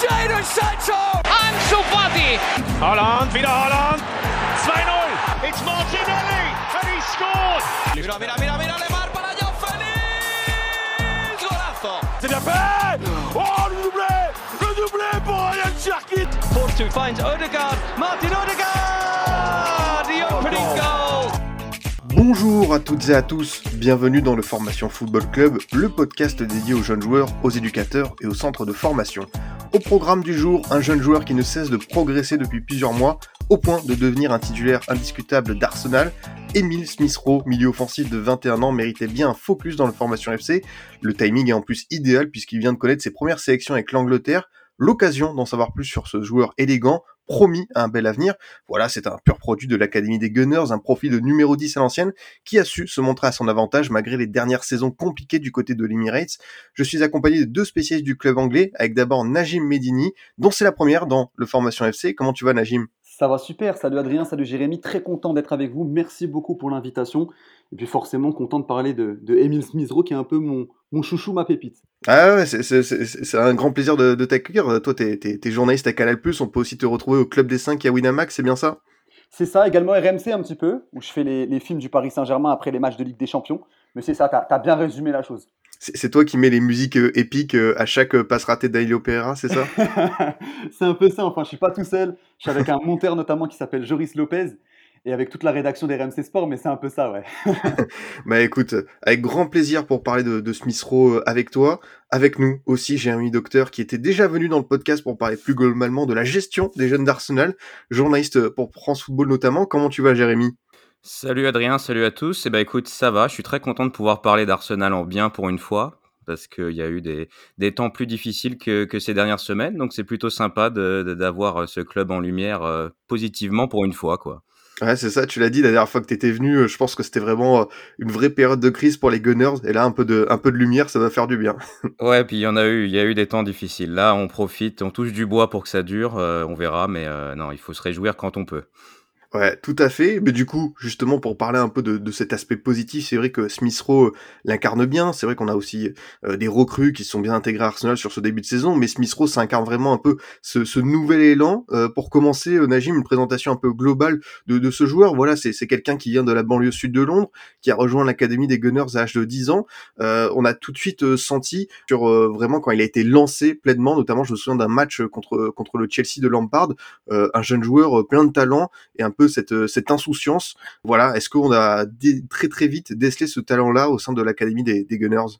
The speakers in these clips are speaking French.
Jadon Sancho! Ansu Fati! Holland, wieder Holland! 2-0! It's Martinelli! And he scored! Mira, mira, mira, mira, Lemar para Joao Félix! Golazo! C'est bien fait! Oh, le doublé! Le doublé pour Ryan Cherkit! Force 2 finds Odegaard. Martin Odegaard! The opening goal! Bonjour à toutes et à tous, bienvenue dans le Formation Football Club, le podcast dédié aux jeunes joueurs, aux éducateurs et aux centres de formation. Au programme du jour, un jeune joueur qui ne cesse de progresser depuis plusieurs mois, au point de devenir un titulaire indiscutable d'Arsenal. Emile Smith-Rowe, milieu offensif de 21 ans, méritait bien un focus dans le Formation FC. Le timing est en plus idéal puisqu'il vient de connaître ses premières sélections avec l'Angleterre, l'occasion d'en savoir plus sur ce joueur élégant, promis un bel avenir. Voilà, c'est un pur produit de l'Académie des Gunners, un profil de numéro 10 à l'ancienne, qui a su se montrer à son avantage malgré les dernières saisons compliquées du côté de l'Emirates. Je suis accompagné de deux spécialistes du club anglais, avec d'abord Najim Medini, dont c'est la première dans le Formation FC. Comment tu vas Najim? Ça va super, salut Adrien, salut Jérémy, très content d'être avec vous, merci beaucoup pour l'invitation. Et puis forcément content de parler de, de Emile qui est un peu mon, mon chouchou, ma pépite. Ah ouais, c'est- un grand plaisir de, de t'accueillir. Toi, t'es t'es journaliste à Canal+, on peut aussi te retrouver au Club des 5 et à Winamax, c'est bien ça? C'est ça, également RMC un petit peu, où je fais les, les films du Paris Saint-Germain après les matchs de Ligue des Champions. Mais c'est ça, t'as as bien résumé la chose. C'est toi qui mets les musiques euh, épiques euh, à chaque euh, passe ratée d'Ailio Pereira, c'est ça? C'est un peu ça, enfin je suis pas tout seul, je suis avec un monteur notamment qui s'appelle Joris Lopez, et avec toute la rédaction des RMC Sport, mais c'est un peu ça, ouais. Bah écoute, avec grand plaisir pour parler de, de Smith Rowe avec toi, avec nous aussi Jérémy Docteur qui était déjà venu dans le podcast pour parler plus globalement de la gestion des jeunes d'Arsenal, journaliste pour France Football notamment. Comment tu vas Jérémy? Salut Adrien, salut à tous. Eh ben écoute, ça va. Je suis très content de pouvoir parler d'Arsenal en bien pour une fois, parce qu'il y a eu des, des temps plus difficiles que, que ces dernières semaines. Donc c'est plutôt sympa d'avoir euh, ce club en lumière euh, positivement pour une fois, quoi. Ouais, c'est ça, tu l'as dit la dernière fois que t'étais venu, euh, je pense que c'était vraiment une vraie période de crise pour les Gunners, et là un peu de, un peu de lumière, ça va faire du bien. Ouais, puis il y en a eu, il y a eu des temps difficiles. Là, on profite, on touche du bois pour que ça dure. euh, on verra, mais euh, non, il faut se réjouir quand on peut. Ouais, tout à fait. Mais du coup, justement, pour parler un peu de, de cet aspect positif, c'est vrai que Smith Rowe l'incarne bien. C'est vrai qu'on a aussi euh, des recrues qui sont bien intégrées à Arsenal sur ce début de saison. Mais Smith Rowe, ça incarne vraiment un peu ce, ce nouvel élan. Euh, pour commencer, euh, Najim, une présentation un peu globale de, de ce joueur. Voilà, c'est quelqu'un qui vient de la banlieue sud de Londres, qui a rejoint l'académie des Gunners à l'âge de 10 ans. Euh, on a tout de suite euh, senti sur euh, vraiment quand il a été lancé pleinement, notamment je me souviens d'un match contre contre le Chelsea de Lampard, euh, un jeune joueur euh, plein de talent et un peu cette, euh, cette insouciance. Voilà, est-ce qu'on a très très vite décelé ce talent-là au sein de l'académie des, des Gunners?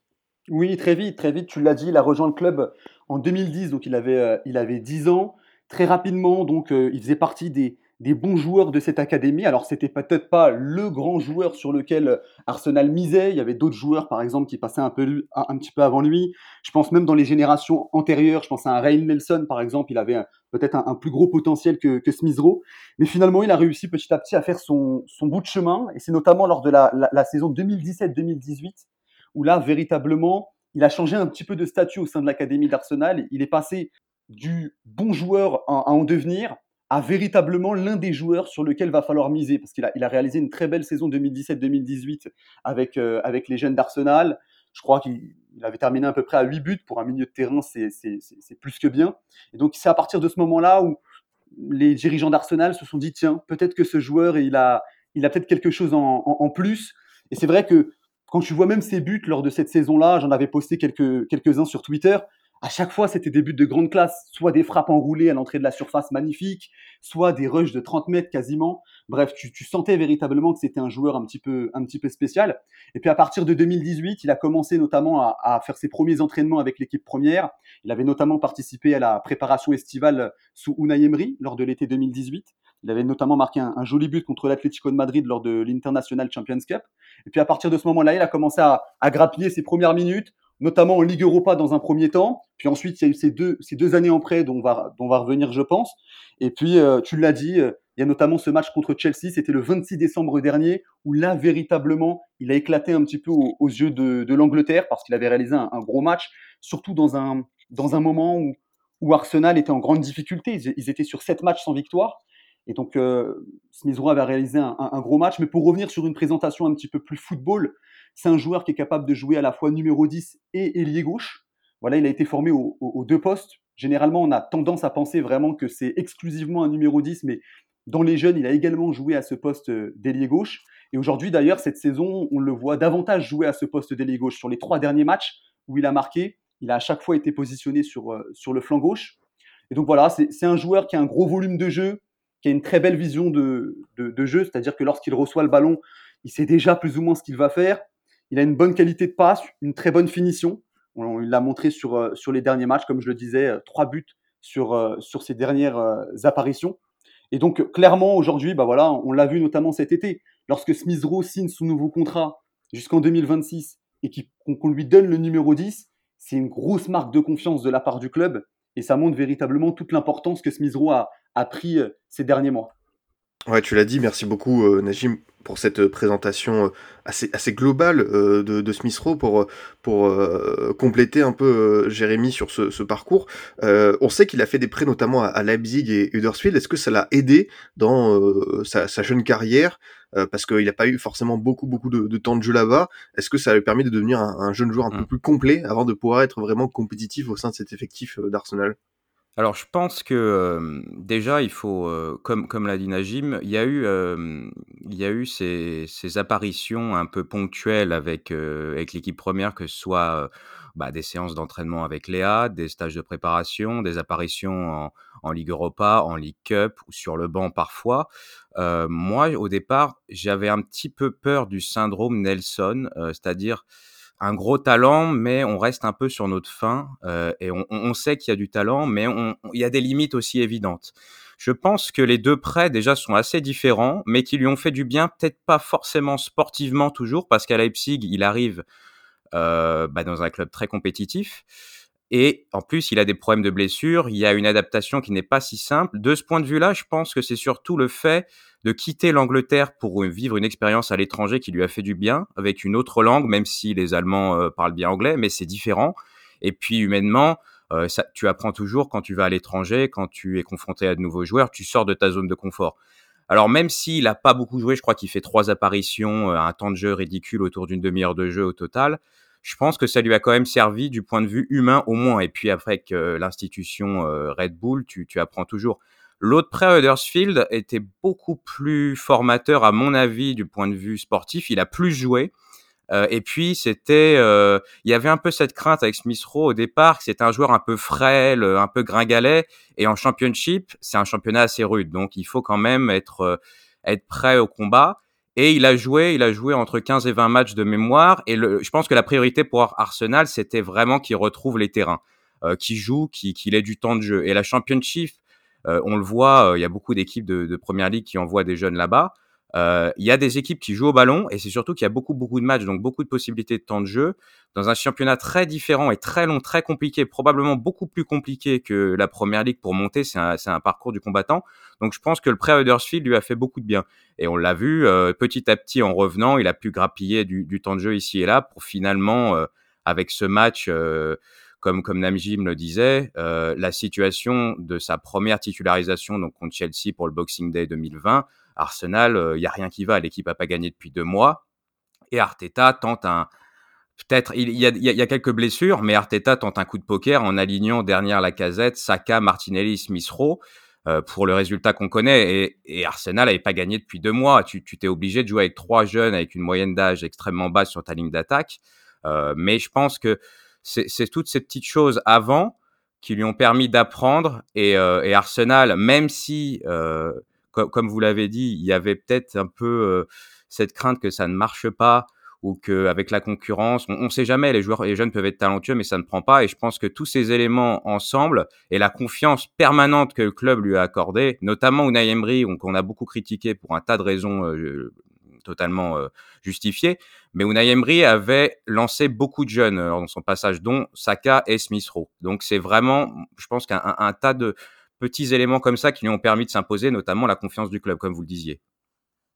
Oui, très vite, très vite. Tu l'as dit, il a rejoint le club en 2010, donc il avait, euh, il avait 10 ans. Très rapidement, donc euh, il faisait partie des, des bons joueurs de cette académie. Alors, c'était peut-être pas le grand joueur sur lequel euh, Arsenal misait. Il y avait d'autres joueurs, par exemple, qui passaient un, peu, un, petit peu avant lui. Je pense même dans les générations antérieures. Je pense à un Ray Nelson, par exemple. Il avait un- peut-être un, plus gros potentiel que, que Smith Rowe. Mais finalement, il a réussi petit à petit à faire son, son bout de chemin. Et c'est notamment lors de la, la, saison 2017-2018 où là, véritablement, il a changé un petit peu de statut au sein de l'académie d'Arsenal. Il est passé du bon joueur à en devenir à véritablement l'un des joueurs sur lequel va falloir miser parce qu'il a, il a réalisé une très belle saison 2017-2018 avec, euh, avec les jeunes d'Arsenal. Je crois qu'il il avait terminé à peu près à 8 buts pour un milieu de terrain, c'est plus que bien. Et donc c'est à partir de ce moment-là où les dirigeants d'Arsenal se sont dit tiens, peut-être que ce joueur, il a, il a peut-être quelque chose en, en- en plus. Et c'est vrai que quand tu vois même ses buts lors de cette saison-là, j'en avais posté quelques, quelques-uns sur Twitter, à chaque fois c'était des buts de grande classe, soit des frappes enroulées à l'entrée de la surface magnifiques, soit des rushs de 30 mètres quasiment. Bref, tu, sentais véritablement que c'était un joueur un petit, peu, un petit peu spécial. Et puis à partir de 2018, il a commencé notamment à, faire ses premiers entraînements avec l'équipe première. Il avait notamment participé à la préparation estivale sous Unai Emery lors de l'été 2018. Il avait notamment marqué un, joli but contre l'Atlético de Madrid lors de l'International Champions Cup. Et puis à partir de ce moment-là, il a commencé à grappiller ses premières minutes, notamment en Ligue Europa dans un premier temps. Puis ensuite, il y a eu ces deux, ces deux années en prêt dont on va, dont on va revenir, je pense. Et puis, euh, tu l'as dit, euh, il y a notamment ce match contre Chelsea, c'était le 26 décembre dernier, où là, véritablement, il a éclaté un petit peu aux, yeux de, de l'Angleterre parce qu'il avait réalisé un, gros match, surtout dans un, dans un moment où, où Arsenal était en grande difficulté. Ils, étaient sur sept matchs sans victoire. Et donc, euh, Smith avait réalisé un, un, gros match. Mais pour revenir sur une présentation un petit peu plus football, c'est un joueur qui est capable de jouer à la fois numéro 10 et ailier gauche. Voilà, il a été formé aux, deux postes. généralement, on a tendance à penser vraiment que c'est exclusivement un numéro 10, mais dans les jeunes, il a également joué à ce poste d'ailier gauche. Et aujourd'hui, d'ailleurs, cette saison, on le voit davantage jouer à ce poste d'ailier gauche. Sur les trois derniers matchs où il a marqué, il a à chaque fois été positionné sur, euh, sur le flanc gauche. Et donc voilà, c'est un joueur qui a un gros volume de jeu, qui a une très belle vision de, de, jeu, c'est-à-dire que lorsqu'il reçoit le ballon, il sait déjà plus ou moins ce qu'il va faire. Il a une bonne qualité de passe, une très bonne finition. il l'a montré sur, euh, sur les derniers matchs, comme je le disais, euh, trois buts sur, sur ses dernières apparitions. Et donc, clairement, aujourd'hui, bah voilà, on l'a vu notamment cet été, lorsque Smith signe son nouveau contrat jusqu'en 2026 et qu'on lui donne le numéro 10, c'est une grosse marque de confiance de la part du club et ça montre véritablement toute l'importance que Smith a, a pris euh, ces derniers mois. Ouais, tu l'as dit, merci beaucoup euh, Najim pour cette présentation euh, assez, assez globale de, de Smith Rowe pour, pour compléter un peu Jérémy sur ce, ce parcours. on sait qu'il a fait des prêts notamment à, Leipzig et Huddersfield. Est-ce que ça l'a aidé dans sa, sa, jeune carrière parce qu'il n'a pas eu forcément beaucoup beaucoup de, de temps de jeu là-bas? Est-ce que ça lui permis de devenir un, un jeune joueur un peu mm. plus complet avant de pouvoir être vraiment compétitif au sein de cet effectif d'Arsenal? Alors, je pense que déjà, il faut, comme, comme l'a dit Najim, il y a eu, il y a eu ces, ces apparitions un peu ponctuelles avec, avec l'équipe première, que ce soit bah, des séances d'entraînement avec Léa, des stages de préparation, des apparitions en, en Ligue Europa, en Ligue Cup ou sur le banc parfois. moi, au départ, j'avais un petit peu peur du syndrome Nelson, c'est-à-dire un gros talent, mais on reste un peu sur notre fin euh, et on, on sait qu'il y a du talent, mais il y a des limites aussi évidentes. Je pense que les deux prêts déjà sont assez différents, mais qui lui ont fait du bien, peut-être pas forcément sportivement toujours, parce qu'à Leipzig, il arrive euh, bah, dans un club très compétitif. Et en plus, il a des problèmes de blessure, il y a une adaptation qui n'est pas si simple. De ce point de vue-là, je pense que c'est surtout le fait de quitter l'Angleterre pour vivre une expérience à l'étranger qui lui a fait du bien, avec une autre langue, même si les Allemands euh, parlent bien anglais, mais c'est différent. Et puis humainement, euh, ça, tu apprends toujours quand tu vas à l'étranger, quand tu es confronté à de nouveaux joueurs, tu sors de ta zone de confort. Alors même s'il n'a pas beaucoup joué, je crois qu'il fait trois apparitions, euh, un temps de jeu ridicule autour d'une demi-heure de jeu au total je pense que ça lui a quand même servi du point de vue humain au moins. Et puis après que l'institution Red Bull, tu apprends toujours. L'autre prêt Huddersfield était beaucoup plus formateur à mon avis du point de vue sportif. Il a plus joué. Euh, et puis c'était, euh, il y avait un peu cette crainte avec Smith Rowe au départ, que c'était un joueur un peu frêle, un peu gringalet. Et en championship, c'est un championnat assez rude, donc il faut quand même être être prêt au combat. Et il a joué, il a joué entre 15 et 20 matchs de mémoire. Et le, je pense que la priorité pour Arsenal, c'était vraiment qu'il retrouve les terrains, euh, qu'il joue, qu'il ait du temps de jeu. Et la Championship, euh, on le voit, euh, il y a beaucoup d'équipes de, de Première Ligue qui envoient des jeunes là-bas. Euh, il y a des équipes qui jouent au ballon et c'est surtout qu'il y a beaucoup beaucoup de matchs, donc beaucoup de possibilités de temps de jeu dans un championnat très différent et très long, très compliqué, probablement beaucoup plus compliqué que la première ligue pour monter. C'est un, un, parcours du combattant. Donc je pense que le pré Huddersfield lui a fait beaucoup de bien et on l'a vu euh, petit à petit en revenant, il a pu grappiller du, du, temps de jeu ici et là pour finalement euh, avec ce match comme comme Namjim le disait, euh, la situation de sa première titularisation donc contre Chelsea pour le Boxing Day 2020 Arsenal, il euh, y a rien qui va. L'équipe a pas gagné depuis deux mois. Et Arteta tente un, peut-être, il y, a, il y, a, quelques blessures, mais Arteta tente un coup de poker en alignant dernière la casette, Saka, Martinelli, Smith Rowe. Euh, pour le résultat qu'on connaît. Et, et Arsenal n'avait pas gagné depuis deux mois. Tu t'es obligé de jouer avec trois jeunes avec une moyenne d'âge extrêmement basse sur ta ligne d'attaque. Euh, mais je pense que c'est toutes ces petites choses avant qui lui ont permis d'apprendre. Et, euh, et, Arsenal, même si euh, comme, vous l'avez dit, il y avait peut-être un peu euh, cette crainte que ça ne marche pas ou qu'avec la concurrence, on ne sait jamais, les joueurs, les jeunes peuvent être talentueux, mais ça ne prend pas. Et je pense que tous ces éléments ensemble et la confiance permanente que le club lui a accordée, notamment Unai Emery, qu'on a beaucoup critiqué pour un tas de raisons euh, totalement justifiées, mais Unai Emery avait lancé beaucoup de jeunes dans son passage, dont Saka et Smith Rowe. Donc c'est vraiment, je pense qu'un tas de petits éléments comme ça qui lui ont permis de s'imposer, notamment la confiance du club, comme vous le disiez.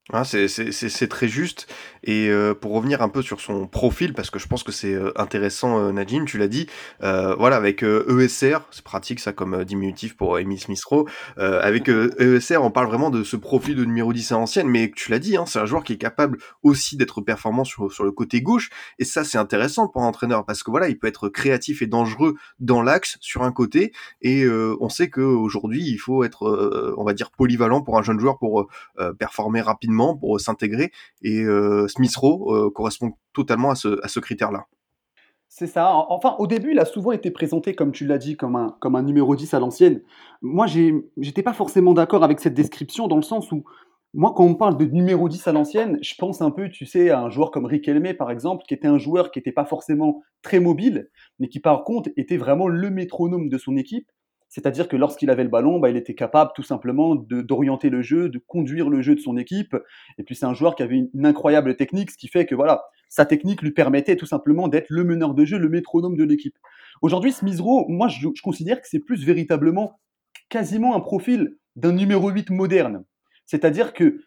Ah, c'est très juste. Et heu, pour revenir un peu sur son profil, parce que je pense que c'est, heu, intéressant, heu, Nadine, tu l'as dit, heu, voilà avec, ESR, c'est pratique ça comme, diminutif pour Smith-Rowe, heu, avec, ESR, on parle vraiment de ce profil de numéro 10 à l'ancienne, mais tu l'as dit, hein, c'est un joueur qui est capable aussi d'être performant sur le côté gauche. Et ça, c'est intéressant pour un entraîneur parce que voilà, il peut être créatif et dangereux dans l'axe, sur un côté. Et on sait qu'aujourd'hui, il faut être, on va dire polyvalent pour un jeune joueur pour, performer rapidement pour s'intégrer. Et euh, Smith Rowe euh, correspond totalement à ce, critère-là. C'est ça. Enfin, au début, il a souvent été présenté, comme tu l'as dit, comme un, comme un numéro 10 à l'ancienne. Moi, j'étais pas forcément d'accord avec cette description, dans le sens où, moi, quand on parle de numéro 10 à l'ancienne, je pense un peu, tu sais, à un joueur comme Riquelme, par exemple, qui était un joueur qui n'était pas forcément très mobile, mais qui, par contre, était vraiment le métronome de son équipe c'est-à-dire que lorsqu'il avait le ballon, bah, il était capable tout simplement d'orienter le jeu, de conduire le jeu de son équipe. Et puis c'est un joueur qui avait une, incroyable technique, ce qui fait que voilà, sa technique lui permettait tout simplement d'être le meneur de jeu, le métronome de l'équipe. Aujourd'hui, Smithrow, moi je, considère que c'est plus véritablement quasiment un profil d'un numéro 8 moderne. C'est-à-dire que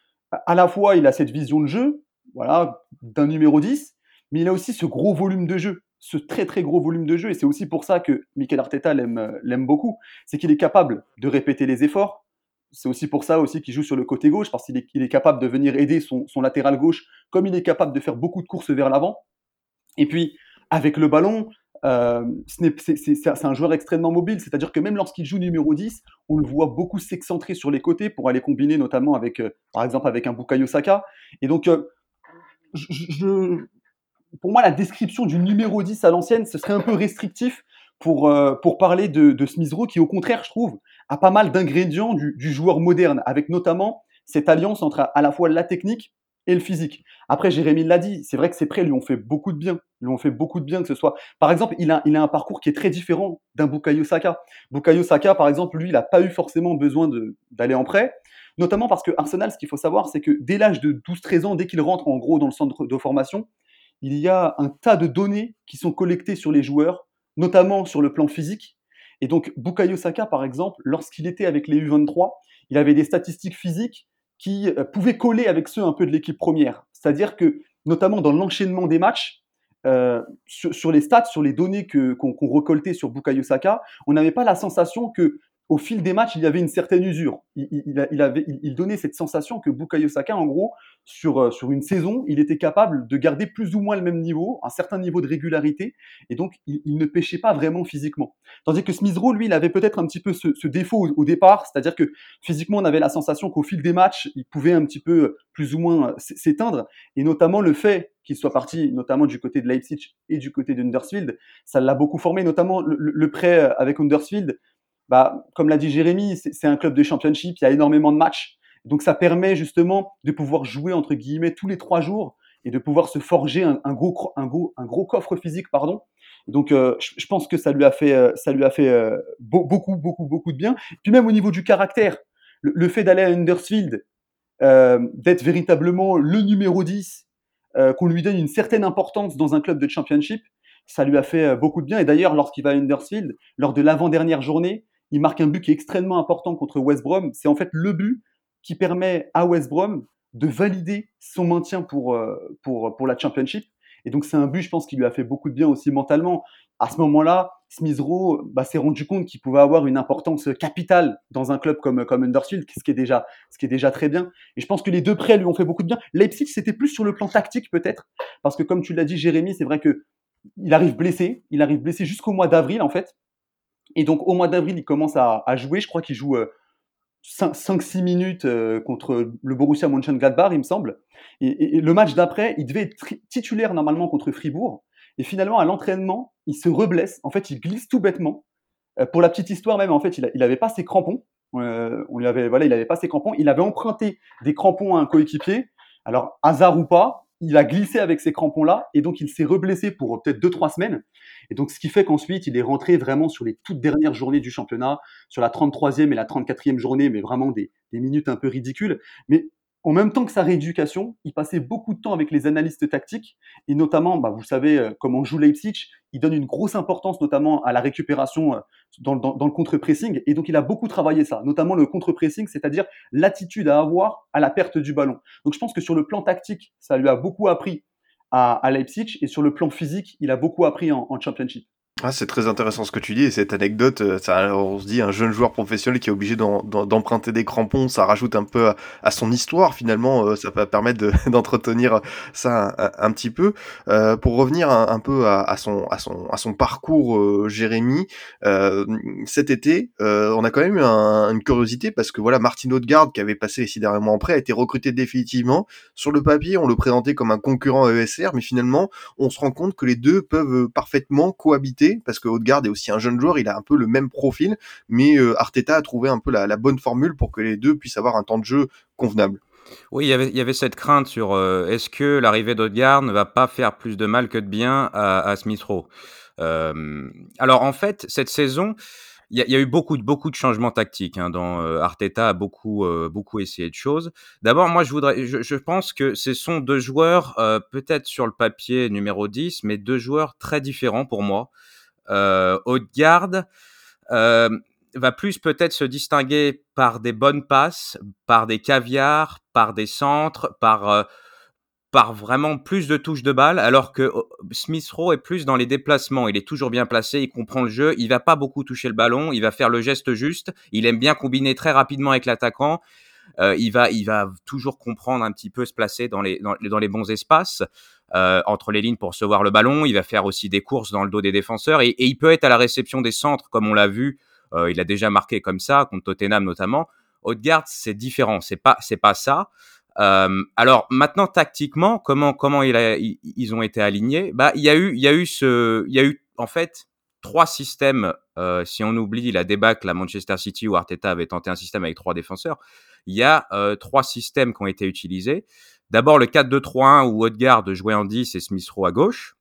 à la fois il a cette vision de jeu, voilà, d'un numéro 10, mais il a aussi ce gros volume de jeu ce très très gros volume de jeu, et c'est aussi pour ça que Mikel Arteta euh, l'aime beaucoup, c'est qu'il est capable de répéter les efforts. C'est aussi pour ça aussi qu'il joue sur le côté gauche, parce qu'il est, capable de venir aider son, latéral gauche, comme il est capable de faire beaucoup de courses vers l'avant. Et puis, avec le ballon, euh, c'est un joueur extrêmement mobile, c'est-à-dire que même lorsqu'il joue numéro 10, on le voit beaucoup s'excentrer sur les côtés pour aller combiner notamment avec, euh, par exemple, avec un Bukayo Saka. Et donc, je, pour moi, la description du numéro 10 à l'ancienne, ce serait un peu restrictif pour, euh, pour parler de, de Smith Rowe, qui au contraire, je trouve, a pas mal d'ingrédients du, du, joueur moderne, avec notamment cette alliance entre à la fois la technique et le physique. Après, Jérémy l'a dit, c'est vrai que ses prêts lui ont fait beaucoup de bien. Lui ont fait beaucoup de bien que ce soit. Par exemple, il a, il a un parcours qui est très différent d'un Bukayo Saka. Bukayo Saka, par exemple, lui, il n'a pas eu forcément besoin d'aller en prêt. Notamment parce que Arsenal, ce qu'il faut savoir, c'est que dès l'âge de 12-13 ans, dès qu'il rentre en gros dans le centre de formation, il y a un tas de données qui sont collectées sur les joueurs, notamment sur le plan physique. Et donc, Bukayo Saka, par exemple, lorsqu'il était avec les U23, il avait des statistiques physiques qui euh, pouvaient coller avec ceux un peu de l'équipe première. C'est-à-dire que, notamment dans l'enchaînement des matchs, euh, sur, les stats, sur les données qu'on recoltait sur Bukayo Saka, on n'avait pas la sensation que au fil des matchs, il y avait une certaine usure. Il, donnait cette sensation que Bukayo Saka, en gros, sur, euh, sur une saison, il était capable de garder plus ou moins le même niveau, un certain niveau de régularité, et donc il, ne pêchait pas vraiment physiquement. Tandis que Smith Rowe, lui, il avait peut-être un petit peu ce, défaut au, départ, c'est-à-dire que physiquement, on avait la sensation qu'au fil des matchs, il pouvait un petit peu euh, plus ou moins euh, s'éteindre, et notamment le fait qu'il soit parti, notamment du côté de Leipzig et du côté d'Undersfield, ça l'a beaucoup formé, notamment le, le prêt avec Undersfield bah, comme l'a dit Jérémy, c'est un club de championship, il y a énormément de matchs. Donc ça permet justement de pouvoir jouer entre guillemets tous les trois jours et de pouvoir se forger un, gros, coffre physique, pardon. Donc euh, je, pense que ça lui a fait, euh, euh, beaucoup, beaucoup, beaucoup de bien. Puis même au niveau du caractère, le, fait d'aller à Undersfield, d'être véritablement le numéro 10, qu'on lui donne une certaine importance dans un club de championship, ça lui a fait beaucoup de bien. Et d'ailleurs, lorsqu'il va à Undersfield, lors de l'avant-dernière journée, il marque un but qui est extrêmement important contre West Brom. C'est en fait le but qui permet à West Brom de valider son maintien pour, euh, pour, pour la Championship. Et donc, c'est un but, je pense, qui lui a fait beaucoup de bien aussi mentalement. À ce moment-là, Smith Rowe bah, s'est rendu compte qu'il pouvait avoir une importance capitale dans un club comme, comme ce qui, est déjà, ce qui est déjà très bien. Et je pense que les deux prêts lui ont fait beaucoup de bien. Leipzig, c'était plus sur le plan tactique, peut-être, parce que comme tu l'as dit, Jérémy, c'est vrai que il arrive blessé. Il arrive blessé jusqu'au mois d'avril, en fait. Et donc, au mois d'avril, il commence à, jouer. Je crois qu'il joue 5-6 euh, minutes euh, contre le Borussia Mönchengladbach, il me semble. Et, le match d'après, il devait être titulaire normalement contre Fribourg. Et finalement, à l'entraînement, il se reblesse. En fait, il glisse tout bêtement. Euh, pour la petite histoire même, en fait, il n'avait pas ses crampons. on lui avait, voilà, il n'avait pas ses crampons. Il avait emprunté des crampons à un coéquipier. Alors, hasard ou pas, il a glissé avec ces crampons-là et donc il s'est reblessé pour peut-être 2-3 semaines. Et donc ce qui fait qu'ensuite il est rentré vraiment sur les toutes dernières journées du championnat, sur la 33e et la 34e journée, mais vraiment des, minutes un peu ridicules. Mais en même temps que sa rééducation, il passait beaucoup de temps avec les analystes tactiques, et notamment, bah, vous savez, euh, comment joue Leipzig, il donne une grosse importance notamment à la récupération euh, dans, le contre-pressing, et donc il a beaucoup travaillé ça, notamment le contre-pressing, c'est-à-dire l'attitude à avoir à la perte du ballon. Donc je pense que sur le plan tactique, ça lui a beaucoup appris à, Leipzig et sur le plan physique, il a beaucoup appris en, en championship. Ah, c'est très intéressant ce que tu dis et cette anecdote, euh, ça, on se dit un jeune joueur professionnel qui est obligé d'emprunter des crampons, ça rajoute un peu à, son histoire finalement, euh, ça va permettre d'entretenir ça un, petit peu. Euh, pour revenir un, peu à, son, à, à parcours, Jérémy, cet été, on a quand même eu une curiosité parce que voilà, Martin Odegaard qui avait passé les six derniers en prêt a été recruté définitivement. Sur le papier, on le présentait comme un concurrent ESR, mais finalement, on se rend compte que les deux peuvent parfaitement cohabiter parce que Haute-Garde est aussi un jeune joueur, il a un peu le même profil, mais euh, Arteta a trouvé un peu la, bonne formule pour que les deux puissent avoir un temps de jeu convenable. Oui, il y avait, cette crainte sur euh, est-ce que l'arrivée d'Odegaard ne va pas faire plus de mal que de bien à, Smith Rowe? Euh, alors en fait, cette saison, il y, a eu beaucoup, de changements tactiques. Hein, dans Arteta a beaucoup, essayé de choses. D'abord, moi, je voudrais, je, pense que ce sont deux joueurs, peut-être sur le papier numéro 10, mais deux joueurs très différents pour moi euh, Haute-Garde euh, va plus peut-être se distinguer par des bonnes passes, par des caviars, par des centres, par euh, par vraiment plus de touches de balle, alors que oh, Smith Rowe est plus dans les déplacements. Il est toujours bien placé, il comprend le jeu, il va pas beaucoup toucher le ballon, il va faire le geste juste, il aime bien combiner très rapidement avec l'attaquant. Euh, il va, il va toujours comprendre un petit peu se placer dans les, dans, dans les bons espaces. Euh, entre les lignes pour recevoir le ballon. Il va faire aussi des courses dans le dos des défenseurs et, il peut être à la réception des centres, comme on l'a vu. Euh, il a déjà marqué comme ça contre Tottenham notamment. Haute-Garde, c'est différent. C'est pas, c'est pas ça. Euh, alors maintenant tactiquement, comment comment il a, ils ont été alignés? Bah il y a eu il y a eu ce il y a eu en fait trois systèmes. Euh, si on oublie la débâcle à Manchester City où Arteta avait tenté un système avec trois défenseurs, il y a euh, trois systèmes qui ont été utilisés. D'abord le 4-2-3-1 où Odegaard jouait en 10 et Smith Rowe à gauche.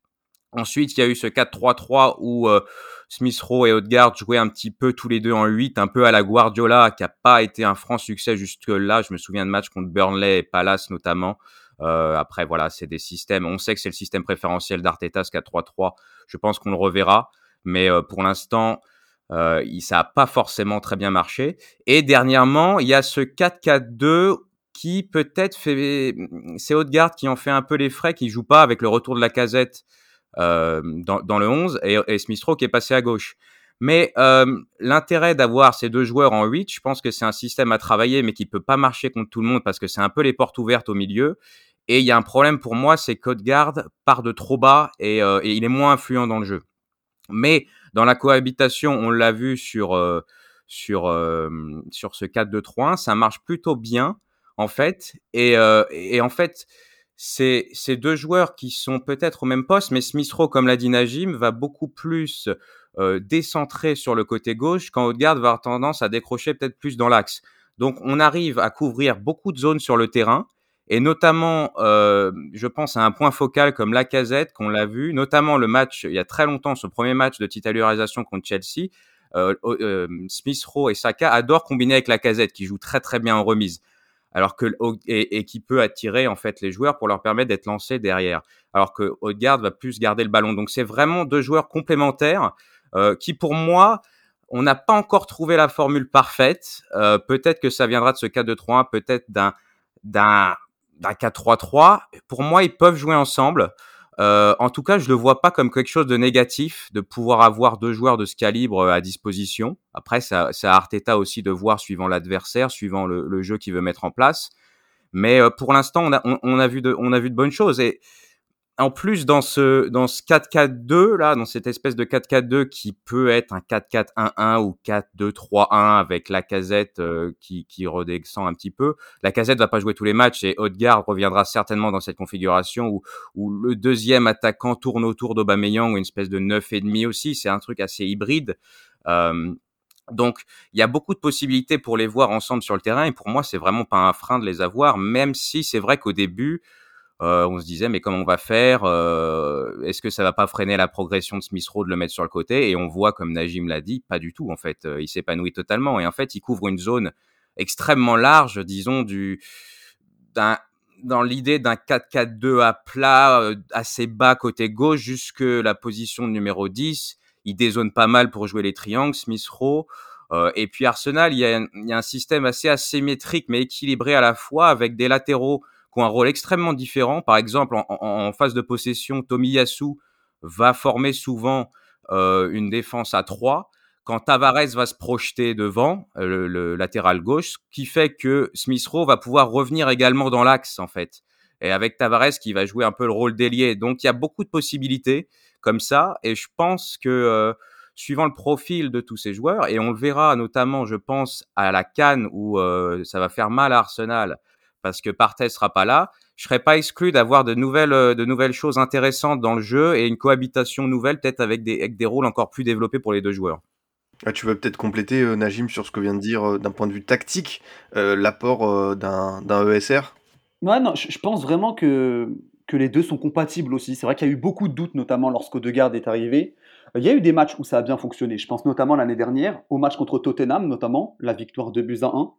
Ensuite, il y a eu ce 4-3-3 où euh, Smith Rowe et Odegaard jouaient un petit peu tous les deux en 8, un peu à la Guardiola, qui a pas été un franc succès jusque-là. Je me souviens de matchs contre Burnley et Palace notamment. Euh, après, voilà, c'est des systèmes. On sait que c'est le système préférentiel d'Arteta, ce 4-3-3. Je pense qu'on le reverra. Mais euh, pour l'instant, euh, ça n'a pas forcément très bien marché. Et dernièrement, il y a ce 4-4-2 qui peut-être fait, c'est Haute-Garde qui en fait un peu les frais, qui joue pas avec le retour de la casette euh, dans, dans, le 11 et, et qui est passé à gauche. Mais euh, l'intérêt d'avoir ces deux joueurs en 8, je pense que c'est un système à travailler, mais qui peut pas marcher contre tout le monde parce que c'est un peu les portes ouvertes au milieu. Et il y a un problème pour moi, c'est qu'Haute-Garde part de trop bas et, euh, et, il est moins influent dans le jeu. Mais dans la cohabitation, on l'a vu sur euh, sur euh, sur ce 4-2-3-1, ça marche plutôt bien en fait. Et, euh, et en fait, c'est ces deux joueurs qui sont peut-être au même poste, mais Smith Rowe, comme l'a dit Najim, va beaucoup plus euh, décentrer sur le côté gauche, quand Odegaard va avoir tendance à décrocher peut-être plus dans l'axe. Donc on arrive à couvrir beaucoup de zones sur le terrain, et notamment, euh, je pense à un point focal comme la casette qu'on l'a vu, notamment le match il y a très longtemps, ce premier match de titularisation contre Chelsea. Euh, euh, Smith Rowe et Saka adorent combiner avec la casette, qui joue très très bien en remise alors que et, qui peut attirer en fait les joueurs pour leur permettre d'être lancés derrière. Alors que Odegaard va plus garder le ballon. Donc c'est vraiment deux joueurs complémentaires euh, qui pour moi on n'a pas encore trouvé la formule parfaite. Euh, peut-être que ça viendra de ce 4-2-3-1, peut-être d'un d'un d'un 4-3-3. Pour moi, ils peuvent jouer ensemble. Euh, en tout cas, je le vois pas comme quelque chose de négatif de pouvoir avoir deux joueurs de ce calibre euh, à disposition. Après, ça, ça a Arteta aussi de voir suivant l'adversaire, suivant le, le, jeu qu'il veut mettre en place. Mais euh, pour l'instant, on a, on, a vu de, on a vu de bonnes choses. Et en plus, dans ce, dans ce 4-4-2, là, dans cette espèce de 4-4-2 qui peut être un 4-4-1-1 ou 4-2-3-1 avec la casette euh, qui, qui redescend un petit peu. La casette va pas jouer tous les matchs et Odegaard reviendra certainement dans cette configuration où, où le deuxième attaquant tourne autour d'Aubameyang ou une espèce de 9,5 aussi. C'est un truc assez hybride. Euh, donc, il y a beaucoup de possibilités pour les voir ensemble sur le terrain et pour moi, c'est vraiment pas un frein de les avoir, même si c'est vrai qu'au début, euh, on se disait mais comment on va faire euh, Est-ce que ça va pas freiner la progression de Smith Rowe de le mettre sur le côté? Et on voit, comme Najim l'a dit, pas du tout en fait. Euh, il s'épanouit totalement et en fait il couvre une zone extrêmement large, disons du dans l'idée d'un 4-4-2 à plat, euh, assez bas côté gauche, jusque la position numéro 10. Il dézone pas mal pour jouer les triangles, Smith Rowe. Euh, et puis Arsenal, il y, a un, il y, a un, système assez asymétrique mais équilibré à la fois avec des latéraux qui ont un rôle extrêmement différent. Par exemple, en, en, phase de possession, Tomiyasu va former souvent euh, une défense à 3 quand Tavares va se projeter devant euh, le, le, latéral gauche, ce qui fait que Smith Rowe va pouvoir revenir également dans l'axe en fait. Et avec Tavares qui va jouer un peu le rôle d'ailier. Donc il y a beaucoup de possibilités comme ça. Et je pense que euh, suivant le profil de tous ces joueurs, et on le verra notamment, je pense, à la Cannes où euh, ça va faire mal à Arsenal parce que Partey sera pas là. Je serais pas exclu d'avoir de nouvelles, euh, de nouvelles choses intéressantes dans le jeu et une cohabitation nouvelle, peut-être avec des, avec des rôles encore plus développés pour les deux joueurs. Ah, tu veux peut-être compléter, euh, Najim, sur ce que vient de dire euh, d'un point de vue tactique, euh, l'apport euh, d'un ESR Ouais, non, je, je pense vraiment que, que les deux sont compatibles aussi. C'est vrai qu'il y a eu beaucoup de doutes, notamment lorsqu'Odegaard est arrivé. Il y a eu des matchs où ça a bien fonctionné. Je pense notamment l'année dernière, au match contre Tottenham, notamment, la victoire 2 buts à 1,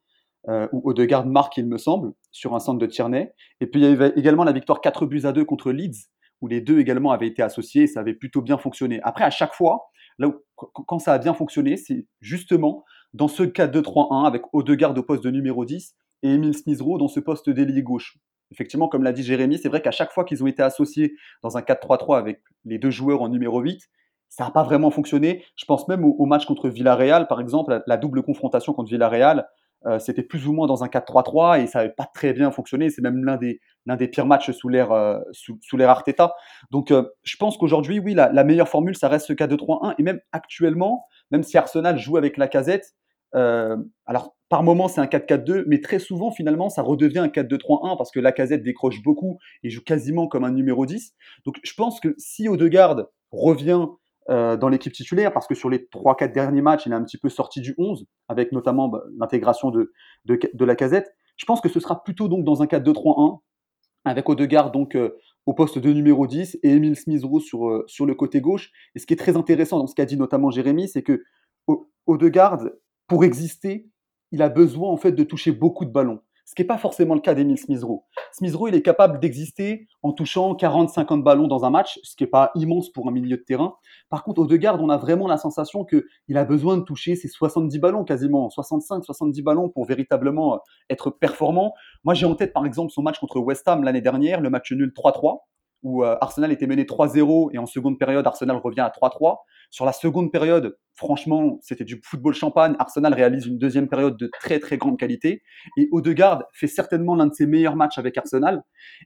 euh, où Odegaard marque, il me semble, sur un centre de Tierney. Et puis il y avait également la victoire 4 buts à 2 contre Leeds, où les deux également avaient été associés et ça avait plutôt bien fonctionné. Après, à chaque fois, là où, quand ça a bien fonctionné, c'est justement dans ce 4-2-3-1 avec Odegaard au poste de numéro 10 et Emile Smith-Rowe dans ce poste d'ailier gauche. Effectivement, comme l'a dit Jérémy, c'est vrai qu'à chaque fois qu'ils ont été associés dans un 4-3-3 avec les deux joueurs en numéro 8, ça n'a pas vraiment fonctionné. Je pense même au, match contre Villarreal, par exemple, la double confrontation contre Villarreal, euh, c'était plus ou moins dans un 4-3-3 et ça n'avait pas très bien fonctionné. C'est même l'un des, l'un des pires matchs sous l'ère, euh, sous, sous l'ère Arteta. Donc, euh, je pense qu'aujourd'hui, oui, la, meilleure formule, ça reste ce 4-2-3-1. Et même actuellement, même si Arsenal joue avec la casette, alors par moment c'est un 4-4-2, mais très souvent finalement ça redevient un 4-2-3-1 parce que la casette décroche beaucoup et joue quasiment comme un numéro 10. Donc je pense que si Odegaard revient euh, dans l'équipe titulaire parce que sur les 3-4 derniers matchs, il est un petit peu sorti du 11 avec notamment bah, l'intégration de, de, la casette. Je pense que ce sera plutôt donc dans un 4-2-3-1 avec Odegaard donc euh, au poste de numéro 10 et Emile Smith-Rowe sur, euh, sur le côté gauche. Et ce qui est très intéressant dans ce qu'a dit notamment Jérémy, c'est que Odegaard, pour exister, il a besoin en fait de toucher beaucoup de ballons ce qui n'est pas forcément le cas d'Emile Smith-Rowe. Smith-Rowe, il est capable d'exister en touchant 40-50 ballons dans un match, ce qui n'est pas immense pour un milieu de terrain. Par contre, au Odegaard, on a vraiment la sensation qu'il a besoin de toucher ses 70 ballons quasiment, 65-70 ballons pour véritablement euh, être performant. Moi, j'ai en tête par exemple son match contre West Ham l'année dernière, le match nul 3-3 où euh, Arsenal était mené 3-0 et en seconde période, Arsenal revient à 3-3. Sur la seconde période, franchement, c'était du football champagne. Arsenal réalise une deuxième période de très très grande qualité. Et Odegaard fait certainement l'un de ses meilleurs matchs avec Arsenal.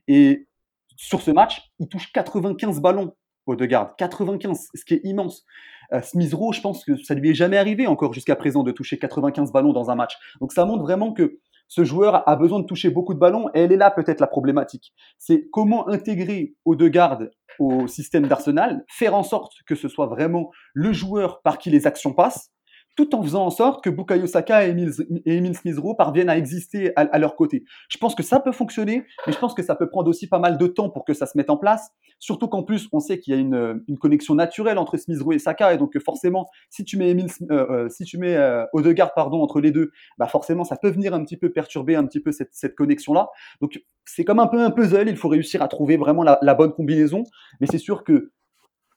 Et sur ce match, il touche 95 ballons, Odegaard. 95, ce qui est immense. Euh, Smith Rowe, je pense que ça lui est jamais arrivé encore jusqu'à présent de toucher 95 ballons dans un match. Donc ça montre vraiment que ce joueur a besoin de toucher beaucoup de ballons et elle est là peut-être la problématique. C'est comment intégrer Odegaard au système d'Arsenal, faire en sorte que ce soit vraiment le joueur par qui les actions passent, tout en faisant en sorte que Bukayo Saka et Emile, et Emile Smith-Rowe parviennent à exister à, leur côté. Je pense que ça peut fonctionner, mais je pense que ça peut prendre aussi pas mal de temps pour que ça se mette en place. Surtout qu'en plus, on sait qu'il y a une, une, connexion naturelle entre Smith-Rowe et Saka, et donc forcément, si tu mets, Emile, euh, euh, si tu mets euh, Odegaard pardon, entre les deux, bah forcément, ça peut venir un petit peu perturber un petit peu cette, cette connexion-là. Donc c'est comme un peu un puzzle, il faut réussir à trouver vraiment la bonne combinaison, mais c'est sûr que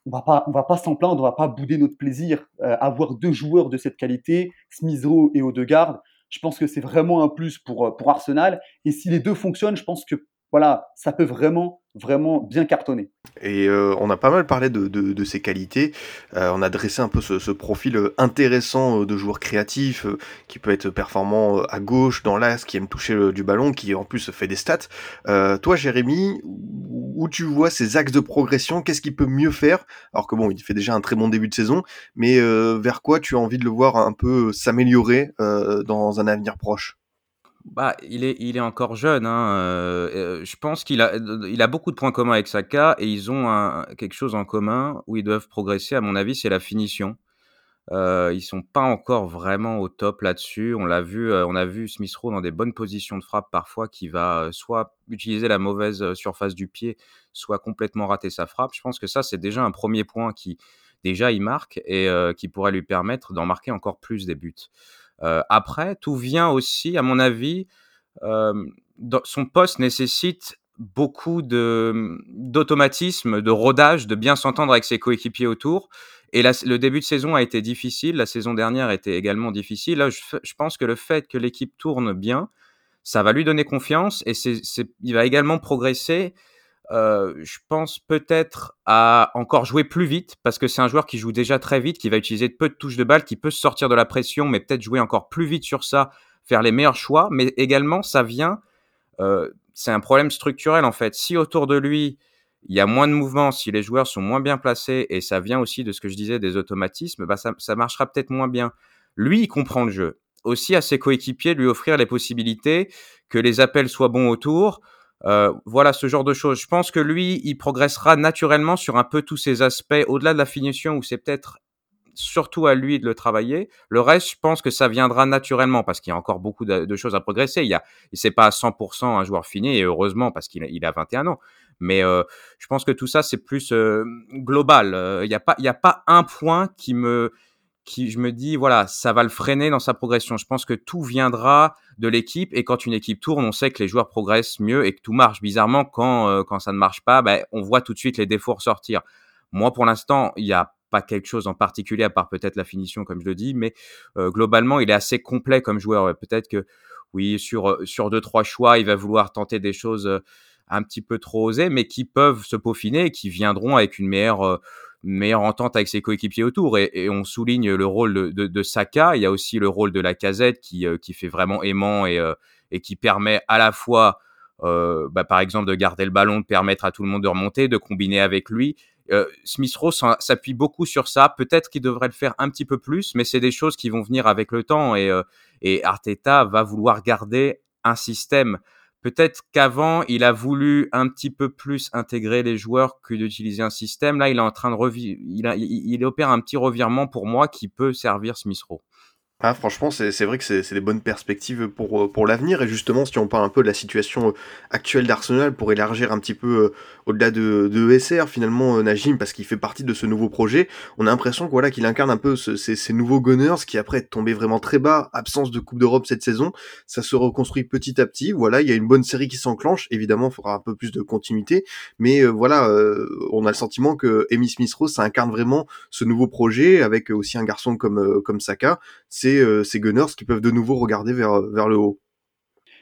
on va pas, on va pas s'en plaindre, on va pas bouder notre plaisir. Euh, avoir deux joueurs de cette qualité, Smith-Rowe et Odegaard, je pense que c'est vraiment un plus pour, euh, pour Arsenal. Et si les deux fonctionnent, je pense que voilà, ça peut vraiment vraiment bien cartonné. Et euh, on a pas mal parlé de, ses qualités. Euh, on a dressé un peu ce, ce profil euh, intéressant de joueur créatif, qui peut être performant à gauche, dans l'axe, qui aime toucher du ballon, qui en plus fait des stats. toi, Jérémy, où tu vois ses axes de progression? Qu'est-ce qu'il peut mieux faire? Alors que bon, il fait déjà un très bon début de saison, mais vers quoi tu as envie de le voir un peu s'améliorer dans un avenir proche? Bah, il est, il est encore jeune. Hein. Euh, je pense qu'il a, il a beaucoup de points communs avec Saka et ils ont quelque chose en commun où ils doivent progresser. À mon avis, c'est la finition. Euh, ils sont pas encore vraiment au top là-dessus. On l'a vu, euh, on a vu Smith Rowe dans des bonnes positions de frappe parfois, qui va soit utiliser la mauvaise surface du pied, soit complètement rater sa frappe. Je pense que ça, c'est déjà un premier point qui déjà il marque et euh, qui pourrait lui permettre d'en marquer encore plus des buts. Euh, après, tout vient aussi, à mon avis, euh, son poste nécessite beaucoup de d'automatisme, de rodage, de bien s'entendre avec ses coéquipiers autour. Et le début de saison a été difficile. La saison dernière était également difficile. Là, je, je pense que le fait que l'équipe tourne bien, ça va lui donner confiance et c'est, il va également progresser. Euh, je pense peut-être à encore jouer plus vite parce que c'est un joueur qui joue déjà très vite, qui va utiliser peu de touches de balle, qui peut se sortir de la pression, mais peut-être jouer encore plus vite sur ça, faire les meilleurs choix. Mais également, ça vient, euh, c'est un problème structurel en fait. Si autour de lui, il y a moins de mouvements, si les joueurs sont moins bien placés, et ça vient aussi de ce que je disais des automatismes, bah ça, ça marchera peut-être moins bien. Lui, il comprend le jeu aussi à ses coéquipiers lui offrir les possibilités, que les appels soient bons autour. Euh, voilà ce genre de choses. Je pense que lui, il progressera naturellement sur un peu tous ces aspects, au-delà de la finition où c'est peut-être surtout à lui de le travailler. Le reste, je pense que ça viendra naturellement parce qu'il y a encore beaucoup de, choses à progresser. Il y a, c'est pas à 100% un joueur fini et heureusement parce qu'il il a 21 ans. Mais euh, je pense que tout ça c'est plus euh, global. Il n'y a pas, il y a pas un point qui me qui je me dis voilà ça va le freiner dans sa progression. Je pense que tout viendra de l'équipe et quand une équipe tourne, on sait que les joueurs progressent mieux et que tout marche. Bizarrement, quand euh, quand ça ne marche pas, ben, on voit tout de suite les défauts ressortir. Moi, pour l'instant, il n'y a pas quelque chose en particulier à part peut-être la finition, comme je le dis, mais euh, globalement, il est assez complet comme joueur. Peut-être que oui, sur euh, sur deux trois choix, il va vouloir tenter des choses un petit peu trop osées, mais qui peuvent se peaufiner et qui viendront avec une meilleure meilleure entente avec ses coéquipiers autour. Et, on souligne le rôle de, de, Saka. Il y a aussi le rôle de la casette qui, euh, qui fait vraiment aimant et, euh, et qui permet à la fois, euh, bah, par exemple, de garder le ballon, de permettre à tout le monde de remonter, de combiner avec lui. Smith Rowe s'appuie beaucoup sur ça. Peut-être qu'il devrait le faire un petit peu plus, mais c'est des choses qui vont venir avec le temps et, et Arteta va vouloir garder un système Peut-être qu'avant, il a voulu un petit peu plus intégrer les joueurs que d'utiliser un système. Là, il est en train de revivre, il, il, opère un petit revirement pour moi qui peut servir Smith Rowe. Ah, franchement, c'est vrai que c'est des bonnes perspectives pour, euh, pour l'avenir. Et justement, si on parle un peu de la situation euh, actuelle d'Arsenal, pour élargir un petit peu euh, au-delà de, de ESR, finalement, Najim, parce qu'il fait partie de ce nouveau projet, on a l'impression voilà, qu'il incarne un peu ces, ces, nouveaux Gunners qui, après être tombés vraiment très bas, absence de Coupe d'Europe cette saison, ça se reconstruit petit à petit. Voilà, il y a une bonne série qui s'enclenche. Évidemment, il faudra un peu plus de continuité. Mais voilà, on a le sentiment que Amy Smith-Rose, ça incarne vraiment ce nouveau projet, avec aussi un garçon comme, comme Saka. C'est euh, ces, Gunners qui peuvent de nouveau regarder vers, vers le haut.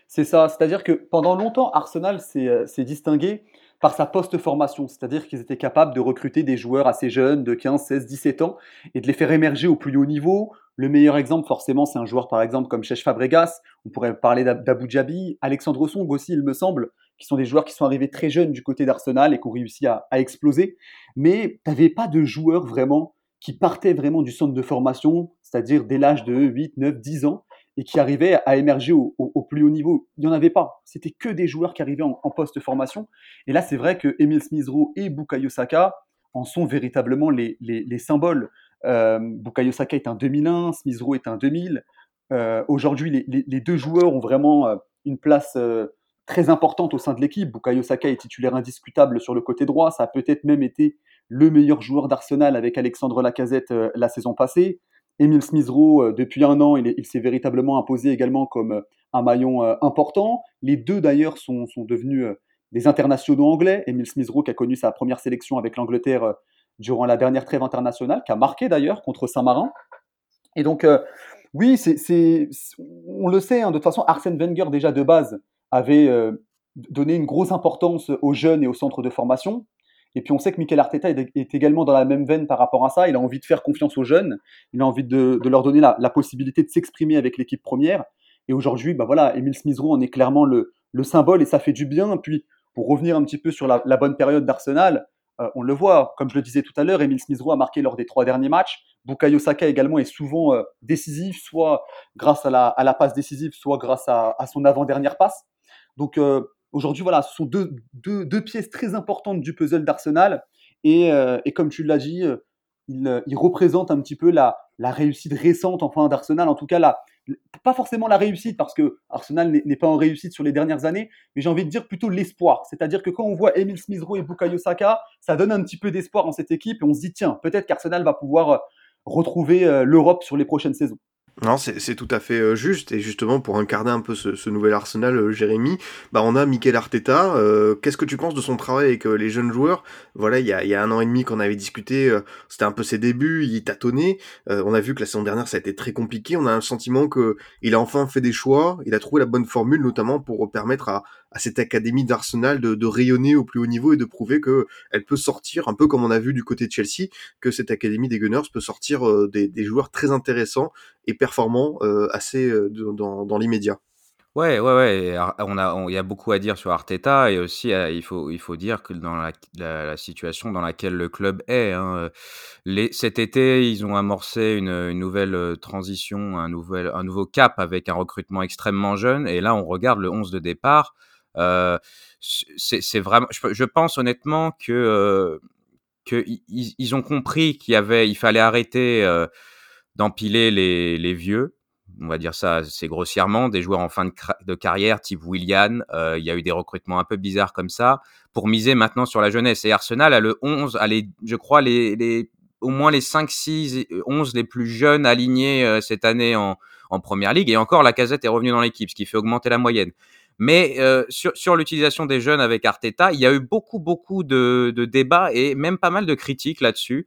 C'est ça, c'est-à-dire que pendant longtemps, Arsenal s'est euh, distingué par sa post-formation, c'est-à-dire qu'ils étaient capables de recruter des joueurs assez jeunes, de 15, 16, 17 ans, et de les faire émerger au plus haut niveau. Le meilleur exemple, forcément, c'est un joueur par exemple comme Chech Fabregas, on pourrait parler d'Abu Dhabi, Alexandre Song aussi, il me semble, qui sont des joueurs qui sont arrivés très jeunes du côté d'Arsenal et qui ont réussi à, à exploser. Mais tu n'avais pas de joueurs vraiment qui partaient vraiment du centre de formation, c'est-à-dire dès l'âge de 8, 9, 10 ans, et qui arrivaient à émerger au, plus haut niveau. Il n'y en avait pas. C'était que des joueurs qui arrivaient en, post-formation. Et là, c'est vrai que Emile Smith-Rowe et Bukayo Saka en sont véritablement les, symboles. Euh, Bukayo Saka est un 2001, Smith-Rowe est un 2000. Euh, aujourd'hui, les, deux joueurs ont vraiment euh, une place très importante au sein de l'équipe. Bukayo Saka est titulaire indiscutable sur le côté droit. Ça a peut-être même été le meilleur joueur d'Arsenal avec Alexandre Lacazette la saison passée. Emile Smith-Rowe, euh, depuis un an, il, s'est véritablement imposé également comme euh, un maillon euh, important. Les deux, d'ailleurs, sont, devenus des internationaux anglais. Emile Smith-Rowe qui a connu sa première sélection avec l'Angleterre durant la dernière trêve internationale, qui a marqué d'ailleurs contre Saint-Marin. Et donc, oui, c'est, on le sait, hein, de toute façon, Arsène Wenger, déjà de base, avait donné une grosse importance aux jeunes et aux centres de formation. Et puis on sait que Mikel Arteta est, également dans la même veine par rapport à ça. Il a envie de faire confiance aux jeunes. Il a envie de, leur donner la, possibilité de s'exprimer avec l'équipe première. Et aujourd'hui, bah voilà, Emile Smith-Rowe en est clairement le, symbole et ça fait du bien. Puis pour revenir un petit peu sur la, bonne période d'Arsenal, euh, on le voit, comme je le disais tout à l'heure, Emile Smith-Rowe a marqué lors des trois derniers matchs. Bukayo Saka également est souvent euh, décisif, soit grâce à la, passe décisive, soit grâce à, son avant-dernière passe. Donc euh, Aujourd'hui, voilà, ce sont deux, pièces très importantes du puzzle d'Arsenal. Et, euh, comme tu l'as dit, euh, il, euh, il, représente un petit peu la, réussite récente enfin, d'Arsenal. En tout cas, la, pas forcément la réussite, parce que Arsenal n'est pas en réussite sur les dernières années, mais j'ai envie de dire plutôt l'espoir. C'est-à-dire que quand on voit Emile Smith-Rowe et Bukayo Saka, ça donne un petit peu d'espoir en cette équipe et on se dit, tiens, peut-être qu'Arsenal va pouvoir retrouver l'Europe sur les prochaines saisons. Non, c'est tout à fait euh, juste. Et justement, pour incarner un peu ce, nouvel Arsenal, euh, Jérémy, bah, on a Mikel Arteta. Euh, qu'est-ce que tu penses de son travail avec les jeunes joueurs? Voilà, il y a, il y a un an et demi qu'on avait discuté, c'était un peu ses débuts, il tâtonnait. on a vu que la saison dernière, ça a été très compliqué. On a un sentiment que il a enfin fait des choix, il a trouvé la bonne formule, notamment pour permettre à, à cette académie d'Arsenal de, de, rayonner au plus haut niveau et de prouver que elle peut sortir, un peu comme on a vu du côté de Chelsea, que cette académie des Gunners peut sortir des, des joueurs très intéressants et performant euh, assez euh, dans, dans l'immédiat. Ouais, ouais, ouais. On a, il y a beaucoup à dire sur Arteta et aussi euh, il faut, il faut dire que dans la, la, situation dans laquelle le club est, hein, les, cet été ils ont amorcé une, une, nouvelle transition, un nouvel, un nouveau cap avec un recrutement extrêmement jeune et là on regarde le 11 de départ. Euh, c'est vraiment, je, pense honnêtement que, euh, que ils, ont compris qu'il y avait, il fallait arrêter d'empiler les, vieux, on va dire ça c'est grossièrement, des joueurs en fin de, carrière type Willian, euh, il y a eu des recrutements un peu bizarres comme ça, pour miser maintenant sur la jeunesse. Et Arsenal a le 11, a les, je crois les, au moins les 5, 6, 11 les plus jeunes alignés euh, cette année en, en Première Ligue, et encore la casette est revenue dans l'équipe, ce qui fait augmenter la moyenne. Mais euh, sur, sur l'utilisation des jeunes avec Arteta, il y a eu beaucoup, beaucoup de, de débats et même pas mal de critiques là-dessus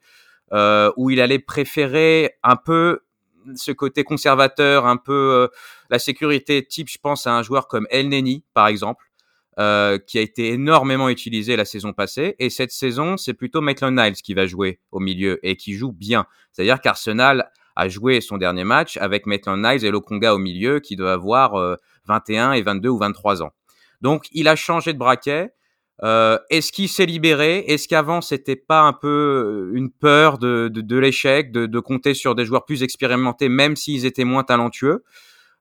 euh, où il allait préférer un peu ce côté conservateur, un peu euh, la sécurité type, je pense à un joueur comme El Neni, par exemple, euh, qui a été énormément utilisé la saison passée. Et cette saison, c'est plutôt Maitland Niles qui va jouer au milieu et qui joue bien. C'est-à-dire qu'Arsenal a joué son dernier match avec Maitland Niles et Lokonga au milieu, qui doit avoir 21 et 22 ou 23 ans. Donc, il a changé de braquet. Euh, est-ce qu'il s'est libéré? Est-ce qu'avant c'était pas un peu euh, une peur de, de, de l'échec, de, de, compter sur des joueurs plus expérimentés, même s'ils étaient moins talentueux?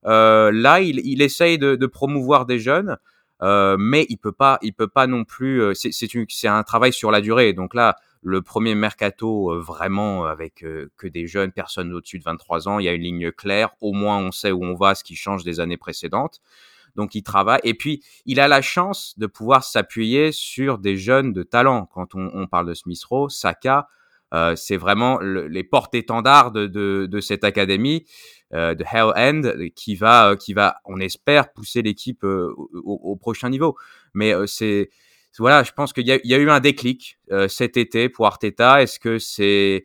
Euh, Là, il, il essaye de, promouvoir des jeunes, euh, mais il peut pas, il peut pas non plus. Euh, c'est un travail sur la durée. Donc là, le premier mercato vraiment avec que des jeunes, personnes au-dessus de 23 ans, il y a une ligne claire. Au moins, on sait où on va, ce qui change des années précédentes. Donc il travaille et puis il a la chance de pouvoir s'appuyer sur des jeunes de talent. Quand on, on parle de Smith Rowe, Saka, euh, c'est vraiment les porte-étendards de, de, de, cette académie euh, de Hell End qui va, euh, qui va, on espère, pousser l'équipe euh, au, au, prochain niveau. Mais euh, c'est voilà, je pense qu'il y, a eu un déclic cet été pour Arteta. Est-ce que c'est,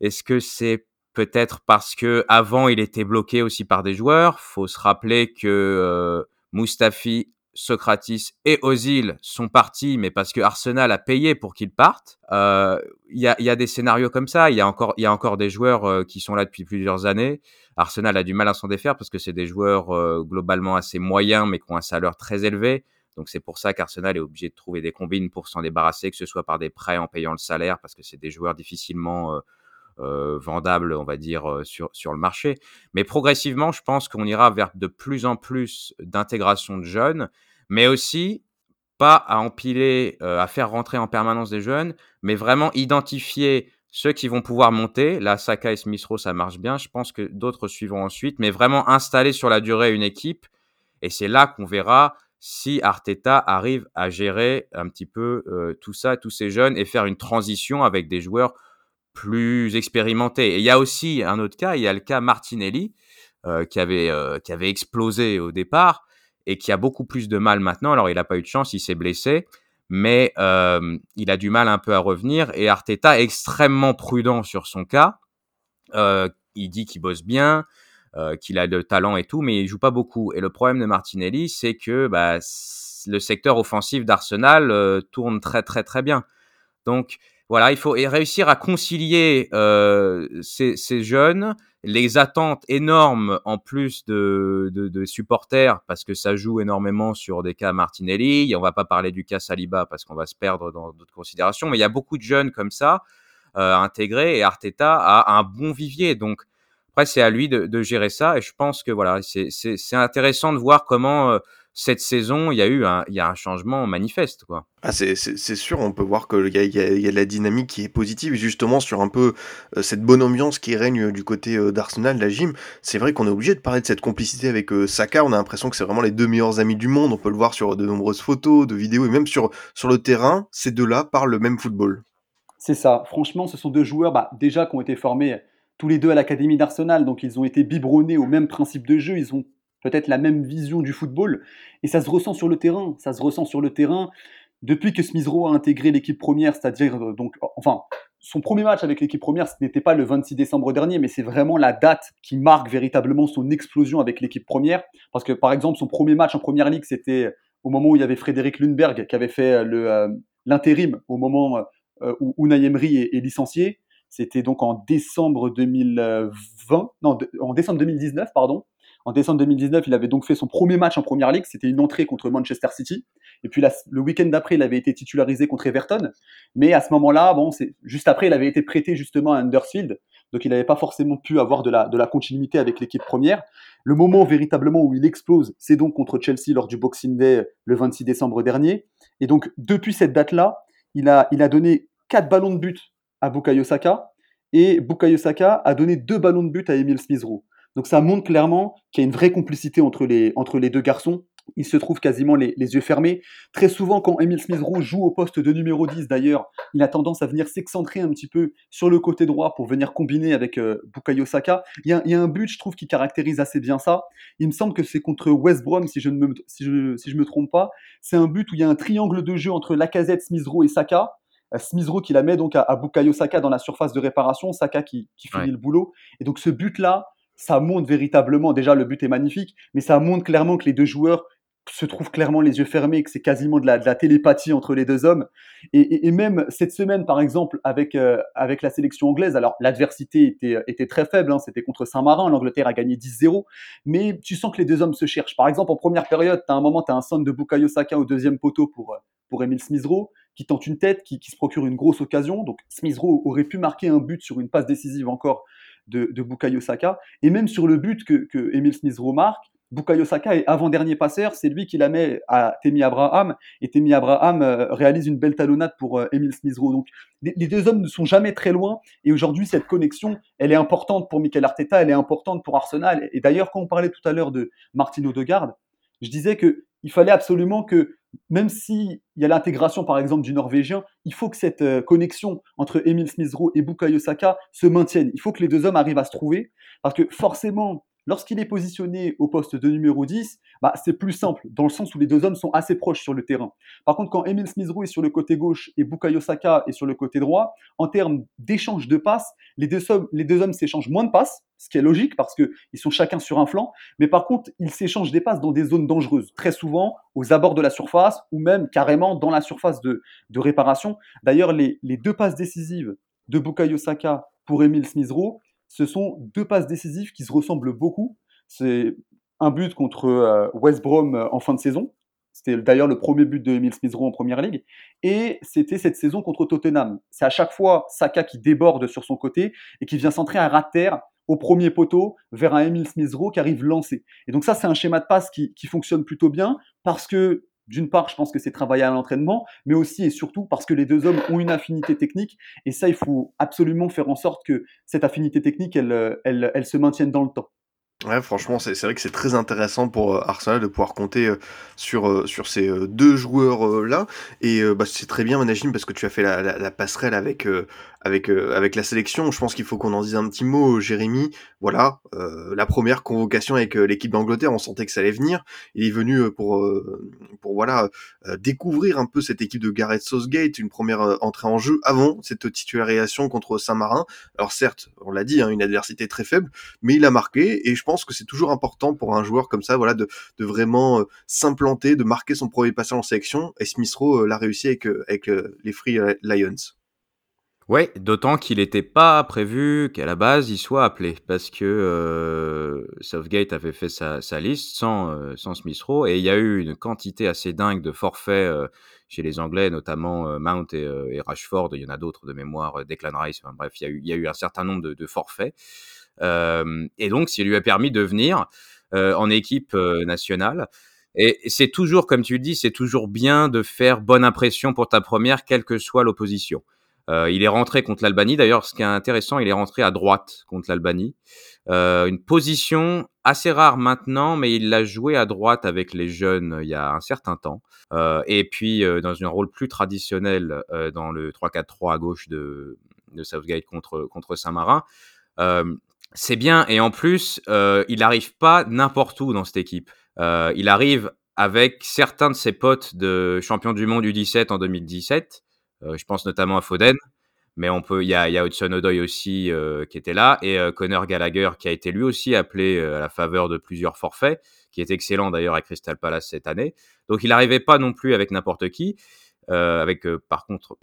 est-ce que c'est peut-être parce que avant il était bloqué aussi par des joueurs? Faut se rappeler que Mustafi, Socratis et Ozil sont partis, mais parce que Arsenal a payé pour qu'ils partent. Euh, il y, a, y, a, des scénarios comme ça. Il y a encore, il y a encore des joueurs euh, qui sont là depuis plusieurs années. Arsenal a du mal à s'en défaire parce que c'est des joueurs euh, globalement assez moyens, mais qui ont un salaire très élevé. Donc c'est pour ça qu'Arsenal est obligé de trouver des combines pour s'en débarrasser, que ce soit par des prêts en payant le salaire, parce que c'est des joueurs difficilement euh, vendable, on va dire, euh, sur, sur le marché. Mais progressivement, je pense qu'on ira vers de plus en plus d'intégration de jeunes, mais aussi pas à empiler, euh, à faire rentrer en permanence des jeunes, mais vraiment identifier ceux qui vont pouvoir monter. Là, Saka et Smith-Rowe, ça marche bien. Je pense que d'autres suivront ensuite, mais vraiment installer sur la durée une équipe. Et c'est là qu'on verra si Arteta arrive à gérer un petit peu euh, tout ça, tous ces jeunes, et faire une transition avec des joueurs plus expérimenté. Et il y a aussi un autre cas, il y a le cas Martinelli, euh, qui, avait, euh, qui avait explosé au départ et qui a beaucoup plus de mal maintenant. Alors, il n'a pas eu de chance, il s'est blessé, mais il a du mal un peu à revenir. Et Arteta extrêmement prudent sur son cas. Il dit qu'il bosse bien, euh, qu'il a de talent et tout, mais il joue pas beaucoup. Et le problème de Martinelli, c'est que bah, le secteur offensif d'Arsenal euh, tourne très très très bien. Donc, voilà, il faut réussir à concilier euh, ces, jeunes, les attentes énormes en plus de, supporters, parce que ça joue énormément sur des cas Martinelli. On va pas parler du cas Saliba parce qu'on va se perdre dans d'autres considérations, mais il y a beaucoup de jeunes comme ça intégrés et Arteta a un bon vivier. Donc après, c'est à lui de, de, gérer ça et je pense que voilà, c'est intéressant de voir comment euh, cette saison, il y a eu un, il y a un changement manifeste. Quoi. Ah, c'est sûr, on peut voir qu'il y a, y, a, y a de la dynamique qui est positive, justement sur un peu euh, cette bonne ambiance qui règne du côté euh, d'Arsenal, la gym. C'est vrai qu'on est obligé de parler de cette complicité avec euh, Saka, on a l'impression que c'est vraiment les deux meilleurs amis du monde, on peut le voir sur de nombreuses photos, de vidéos, et même sur, sur le terrain, ces deux-là parlent le même football. C'est ça, franchement, ce sont deux joueurs bah, déjà qui ont été formés tous les deux à l'académie d'Arsenal, donc ils ont été biberonnés au même principe de jeu, ils ont peut-être la même vision du football, et ça se ressent sur le terrain, ça se ressent sur le terrain. Depuis que Smith Rowe a intégré l'équipe première, c'est-à-dire euh, donc, enfin, son premier match avec l'équipe première, ce n'était pas le 26 décembre dernier, mais c'est vraiment la date qui marque véritablement son explosion avec l'équipe première. Parce que par exemple, son premier match en première ligue, c'était au moment où il y avait Frédéric Lundberg qui avait fait euh, l'intérim au moment euh, où Unai Emery est licencié. C'était donc en décembre 2020, non, en décembre 2019, pardon. En décembre 2019, il avait donc fait son premier match en première ligue. C'était une entrée contre Manchester City. Et puis le week-end d'après, il avait été titularisé contre Everton. Mais à ce moment-là, bon, c'est juste après, il avait été prêté justement à Undersfield. Donc il n'avait pas forcément pu avoir de la, continuité avec l'équipe première. Le moment véritablement où il explose, c'est donc contre Chelsea lors du Boxing Day le 26 décembre dernier. Et donc depuis cette date-là, il a, il a donné quatre ballons de but à Bukayo Saka et Bukayo Saka a donné deux ballons de but à Emile Smith-Rowe. Donc ça montre clairement qu'il y a une vraie complicité entre les, entre les deux garçons. Ils se trouvent quasiment les, yeux fermés. Très souvent, quand Emile Smith-Rowe joue au poste de numéro 10, d'ailleurs, il a tendance à venir s'excentrer un petit peu sur le côté droit pour venir combiner avec euh, Bukayo Saka. Il y, a, un but, je trouve, qui caractérise assez bien ça. Il me semble que c'est contre West Brom, si je ne me, si je, si je me trompe pas. C'est un but où il y a un triangle de jeu entre Lacazette, Smith-Rowe et Saka. Euh, Smith-Rowe qui la met donc à, Bukayo Saka dans la surface de réparation, Saka qui, qui finit le boulot. Et donc ce but-là, ça montre véritablement, déjà le but est magnifique, mais ça montre clairement que les deux joueurs se trouvent clairement les yeux fermés, que c'est quasiment de la, de la, télépathie entre les deux hommes. Et, et, même cette semaine, par exemple, avec, euh, avec la sélection anglaise, alors l'adversité était, était très faible, hein, c'était contre Saint-Marin, l'Angleterre a gagné 10-0, mais tu sens que les deux hommes se cherchent. Par exemple, en première période, tu as un moment, tu as un son de Bukayo Saka au deuxième poteau pour, pour Emile Smith-Rowe, qui tente une tête, qui, qui, se procure une grosse occasion. Donc Smith-Rowe aurait pu marquer un but sur une passe décisive encore de, Bukayo Saka. Et même sur le but que, que Emile Smith remarque, Bukayo Saka est avant-dernier passeur, c'est lui qui la met à Temi Abraham, et Temi Abraham euh, réalise une belle talonnade pour euh, Emile Smith Rowe. Donc les, deux hommes ne sont jamais très loin, et aujourd'hui cette connexion, elle est importante pour Mikel Arteta, elle est importante pour Arsenal. Et d'ailleurs, quand on parlait tout à l'heure de Martino Degarde, je disais que il fallait absolument que même s'il y a l'intégration, par exemple, du Norvégien, il faut que cette euh, connexion entre Emile Smith-Rowe et Bukayo Saka se maintienne. Il faut que les deux hommes arrivent à se trouver, parce que forcément, lorsqu'il est positionné au poste de numéro 10, bah, c'est plus simple, dans le sens où les deux hommes sont assez proches sur le terrain. Par contre, quand Emile Smith-Rowe est sur le côté gauche et Bukayo Saka est sur le côté droit, en termes d'échange de passes, les deux hommes, les deux hommes s'échangent moins de passes, ce qui est logique parce qu'ils sont chacun sur un flanc, mais par contre, ils s'échangent des passes dans des zones dangereuses, très souvent aux abords de la surface ou même carrément dans la surface de, réparation. D'ailleurs, les, deux passes décisives de Bukayo Saka pour Emile Smith-Rowe, ce sont deux passes décisives qui se ressemblent beaucoup. C'est un but contre euh, West Brom euh, en fin de saison. C'était d'ailleurs le premier but de Emile smith en première ligue. Et c'était cette saison contre Tottenham. C'est à chaque fois Saka qui déborde sur son côté et qui vient centrer un rat de terre au premier poteau vers un Emile smith qui arrive lancé. Et donc ça, c'est un schéma de passe qui fonctionne plutôt bien parce que d'une part, je pense que c'est travaillé à l'entraînement, mais aussi et surtout parce que les deux hommes ont une affinité technique. Et ça, il faut absolument faire en sorte que cette affinité technique, elle, elle se maintienne dans le temps. Ouais, franchement, c'est vrai que c'est très intéressant pour euh, Arsenal de pouvoir compter euh, sur, euh, ces deux joueurs-là. Et bah, c'est très bien, Managine, parce que tu as fait la, passerelle avec, avec, avec la sélection. Je pense qu'il faut qu'on en dise un petit mot, Jérémy. Voilà, la première convocation avec l'équipe d'Angleterre, on sentait que ça allait venir. Il est venu pour, pour voilà, découvrir un peu cette équipe de Gareth Southgate, une première entrée en jeu avant cette titularisation contre Saint-Marin. Alors certes, on l'a dit, hein, une adversité très faible, mais il a marqué et je pense que c'est toujours important pour un joueur comme ça, voilà, de, de vraiment euh, s'implanter, de marquer son premier passage en sélection. Et Smith Rowe euh, l'a réussi avec, euh, avec les Free Lions. Ouais, d'autant qu'il n'était pas prévu qu'à la base il soit appelé, parce que Southgate avait fait sa, sa liste sans, sans Smith Rowe, et il y a eu une quantité assez dingue de forfaits chez les Anglais, notamment Mount et, Rashford, il y en a d'autres de mémoire, Declan Rice, enfin, bref, il y, a eu, il y a eu un certain nombre de, de forfaits. Euh, et donc, ça lui a permis de venir euh, en équipe euh, nationale. Et c'est toujours, comme tu dis, c'est toujours bien de faire bonne impression pour ta première, quelle que soit l'opposition. Euh, il est rentré contre l'Albanie. D'ailleurs, ce qui est intéressant, il est rentré à droite contre l'Albanie. Euh, une position assez rare maintenant, mais il l'a joué à droite avec les jeunes il y a un certain temps. Euh, et puis, dans un rôle plus traditionnel dans le 3-4-3 à gauche de, de Southgate contre, contre Saint-Marin. c'est bien. Et en plus, il n'arrive pas n'importe où dans cette équipe. il arrive avec certains de ses potes de champion du monde U17 en 2017. Je pense notamment à Foden mais on peut, il y a, Hudson Odoi aussi euh, qui était là et euh, Connor Gallagher qui a été lui aussi appelé euh, à la faveur de plusieurs forfaits, qui est excellent d'ailleurs à Crystal Palace cette année. Donc il n'arrivait pas non plus avec n'importe qui, avec par contre,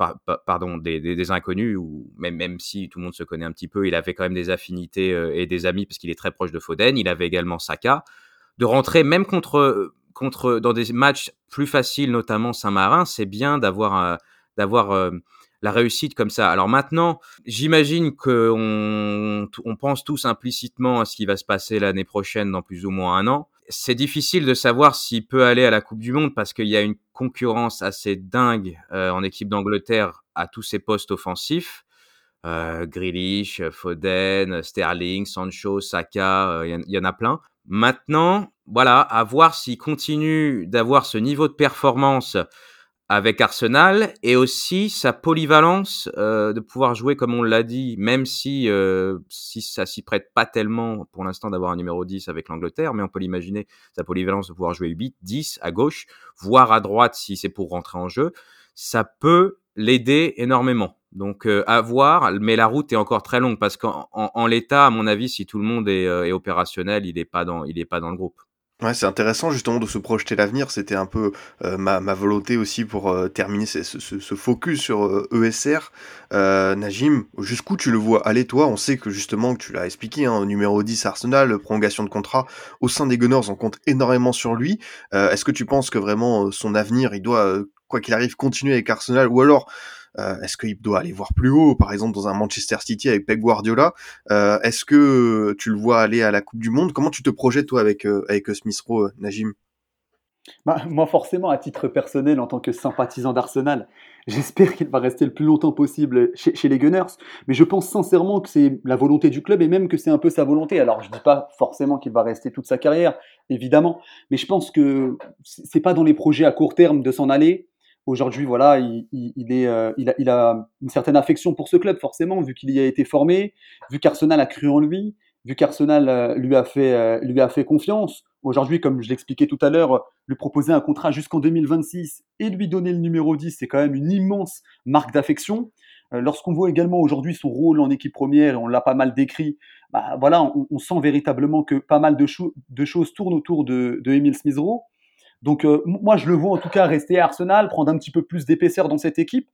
pardon, des, inconnus ou même même si tout le monde se connaît un petit peu, il avait quand même des affinités et des amis parce qu'il est très proche de Foden. Il avait également Saka. De rentrer même contre contre dans des matchs plus faciles, notamment Saint-Marin, c'est bien d'avoir d'avoir la réussite comme ça. Alors maintenant, j'imagine qu'on on pense tous implicitement à ce qui va se passer l'année prochaine dans plus ou moins un an. C'est difficile de savoir s'il peut aller à la Coupe du Monde parce qu'il y a une concurrence assez dingue euh, en équipe d'Angleterre à tous ses postes offensifs. Euh, Grealish, Foden, Sterling, Sancho, Saka, il euh, y, en a plein. Maintenant, voilà, à voir s'il continue d'avoir ce niveau de performance avec Arsenal et aussi sa polyvalence euh, de pouvoir jouer comme on l'a dit, même si euh, si ça s'y prête pas tellement pour l'instant d'avoir un numéro 10 avec l'Angleterre, mais on peut l'imaginer sa polyvalence de pouvoir jouer 8, 10 à gauche, voire à droite si c'est pour rentrer en jeu, ça peut l'aider énormément. Donc euh, à voir, mais la route est encore très longue parce qu'en en, l'état, à mon avis, si tout le monde est, est opérationnel, il est pas dans il est pas dans le groupe. C'est intéressant justement de se projeter l'avenir. C'était un peu euh, ma, volonté aussi pour euh, terminer ce, focus sur ESR. Euh, e Najim, jusqu'où tu le vois aller toi? On sait que justement, que tu l'as expliqué, hein, numéro 10 Arsenal, prolongation de contrat au sein des Gunners, on compte énormément sur lui. Est-ce que tu penses que vraiment son avenir, il doit, quoi qu'il arrive, continuer avec Arsenal? Ou alors euh, est-ce qu'il doit aller voir plus haut, par exemple dans un Manchester City avec Pep Guardiola? Euh, Est-ce que tu le vois aller à la Coupe du Monde? Comment tu te projettes toi avec euh, avec Smith Rowe, Najim? Bah, moi, forcément, à titre personnel, en tant que sympathisant d'Arsenal, j'espère qu'il va rester le plus longtemps possible chez, chez, les Gunners. Mais je pense sincèrement que c'est la volonté du club et même que c'est un peu sa volonté. Alors, je ne dis pas forcément qu'il va rester toute sa carrière, évidemment. Mais je pense que c'est pas dans les projets à court terme de s'en aller. Aujourd'hui, voilà, il, est, euh, il, a, il, a, une certaine affection pour ce club, forcément, vu qu'il y a été formé, vu qu'Arsenal a cru en lui, vu qu'Arsenal euh, lui, a fait, euh, lui a fait confiance. Aujourd'hui, comme je l'expliquais tout à l'heure, lui proposer un contrat jusqu'en 2026 et lui donner le numéro 10, c'est quand même une immense marque d'affection. Lorsqu'on voit également aujourd'hui son rôle en équipe première, on l'a pas mal décrit, bah, voilà, on, sent véritablement que pas mal de, choses tournent autour de, de Emile smith donc euh, moi, je le vois en tout cas rester à Arsenal, prendre un petit peu plus d'épaisseur dans cette équipe,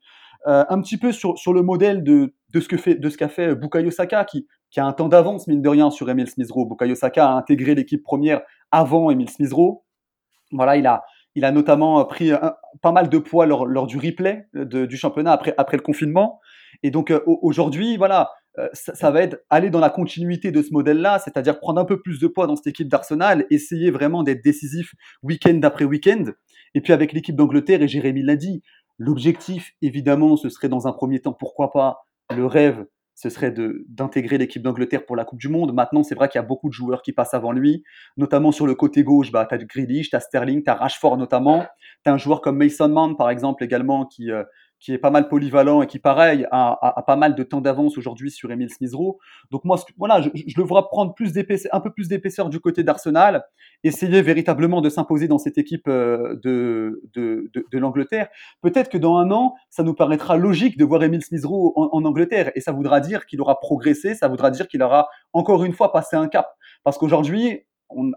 euh, un petit peu sur, sur le modèle de, de ce que fait de ce qu'a fait Bukayo Saka, qui, qui a un temps d'avance mine de rien sur Emile Smith-Rowe. Bukayo Saka a intégré l'équipe première avant Emile Smith-Rowe. Voilà, il a il a notamment pris pas mal de poids lors, lors du replay du championnat après, après le confinement. Et donc euh, aujourd'hui, voilà, euh, ça, va être aller dans la continuité de ce modèle-là, c'est-à-dire prendre un peu plus de poids dans cette équipe d'Arsenal, essayer vraiment d'être décisif week-end après week-end. Et puis avec l'équipe d'Angleterre, et Jérémy l'a dit, l'objectif, évidemment, ce serait dans un premier temps, pourquoi pas, le rêve, ce serait d'intégrer l'équipe d'Angleterre pour la Coupe du Monde. Maintenant, c'est vrai qu'il y a beaucoup de joueurs qui passent avant lui, notamment sur le côté gauche. Bah, tu as Grealish, tu as Sterling, tu as Rashford notamment. Tu as un joueur comme Mason Mount, par exemple, également, qui, euh, qui est pas mal polyvalent et qui, pareil, a, pas mal de temps d'avance aujourd'hui sur Emile Smith-Rowe. Donc moi, voilà, je, le vois prendre plus un peu plus d'épaisseur du côté d'Arsenal, essayer véritablement de s'imposer dans cette équipe euh, de, de, de, l'Angleterre. Peut-être que dans un an, ça nous paraîtra logique de voir Emile Smith-Rowe en, Angleterre, et ça voudra dire qu'il aura progressé, ça voudra dire qu'il aura encore une fois passé un cap. Parce qu'aujourd'hui,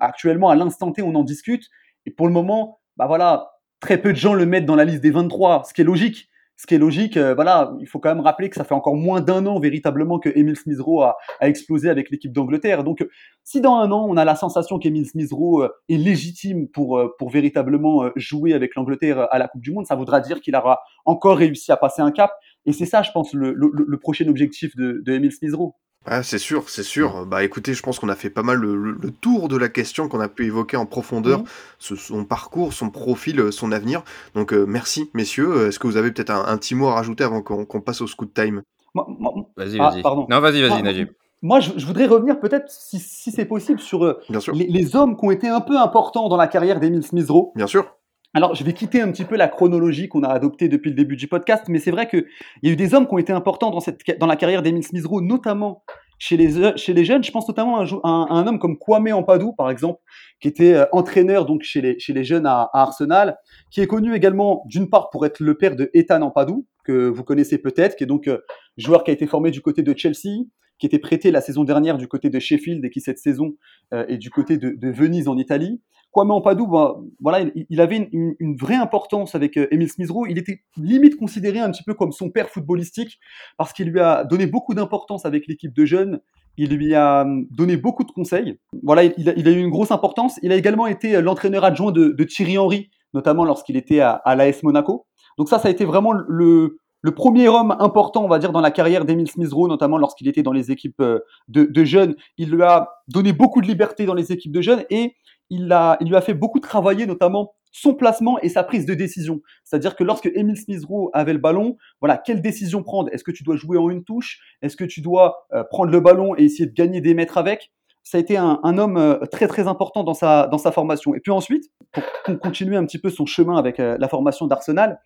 actuellement, à l'instant T, on en discute, et pour le moment, bah voilà, très peu de gens le mettent dans la liste des 23, ce qui est logique ce qui est logique, euh, voilà, il faut quand même rappeler que ça fait encore moins d'un an véritablement que Emile Smith-Rowe a, explosé avec l'équipe d'Angleterre. Donc, si dans un an on a la sensation qu'Emile Smith-Rowe euh, est légitime pour euh, pour véritablement jouer avec l'Angleterre à la Coupe du Monde, ça voudra dire qu'il aura encore réussi à passer un cap. Et c'est ça, je pense, le, le, prochain objectif de, de Emile Smith-Rowe. Ah, c'est sûr, c'est sûr. Bah écoutez, je pense qu'on a fait pas mal le, tour de la question qu'on a pu évoquer en profondeur, mhm. son parcours, son profil, euh, son avenir. Donc euh, merci messieurs. Est-ce que vous avez peut-être un, petit mot à rajouter avant qu'on passe au scoot time? Vas-y, vas-y. Ah, non, vas-y, vas-y, ah, Najib. Moi, je, voudrais revenir peut-être, si, c'est possible, sur euh, les, hommes qui ont été un peu importants dans la carrière d'Emile Smith-Rowe. Bien sûr. Alors, je vais quitter un petit peu la chronologie qu'on a adoptée depuis le début du podcast, mais c'est vrai qu'il y a eu des hommes qui ont été importants dans, cette, dans la carrière d'Emile Smith-Rowe, notamment chez les, chez les jeunes. Je pense notamment à un, un, homme comme Kwame Ampadou, par exemple, qui était euh, entraîneur donc chez les, chez les jeunes à, à Arsenal, qui est connu également d'une part pour être le père de Ethan Ampadou, que vous connaissez peut-être, qui est donc euh, joueur qui a été formé du côté de Chelsea, qui était prêté la saison dernière du côté de Sheffield et qui cette saison euh, est du côté de, de, Venise en Italie. Kwame Ampadou, bah, voilà, il, avait une, vraie importance avec euh, Emile Smith. Il était limite considéré un petit peu comme son père footballistique parce qu'il lui a donné beaucoup d'importance avec l'équipe de jeunes. Il lui a hum, donné beaucoup de conseils. Voilà, il a, eu une grosse importance. Il a également été euh, l'entraîneur adjoint de, Thierry Henry, notamment lorsqu'il était à, l'AS Monaco. Donc ça, ça a été vraiment le, premier homme important, on va dire, dans la carrière d'Emile Smith-Rowe, notamment lorsqu'il était dans les équipes euh, de, de, jeunes. Il lui a donné beaucoup de liberté dans les équipes de jeunes et il, lui a fait beaucoup travailler, notamment son placement et sa prise de décision. C'est-à-dire que lorsque Emile Smith-Rowe avait le ballon, voilà, quelle décision prendre? Est-ce que tu dois jouer en une touche? Est-ce que tu dois euh, prendre le ballon et essayer de gagner des mètres avec? Ça a été un, homme euh, très très important dans sa, dans sa formation. Et puis ensuite, pour continuer un petit peu son chemin avec euh, la formation d'Arsenal,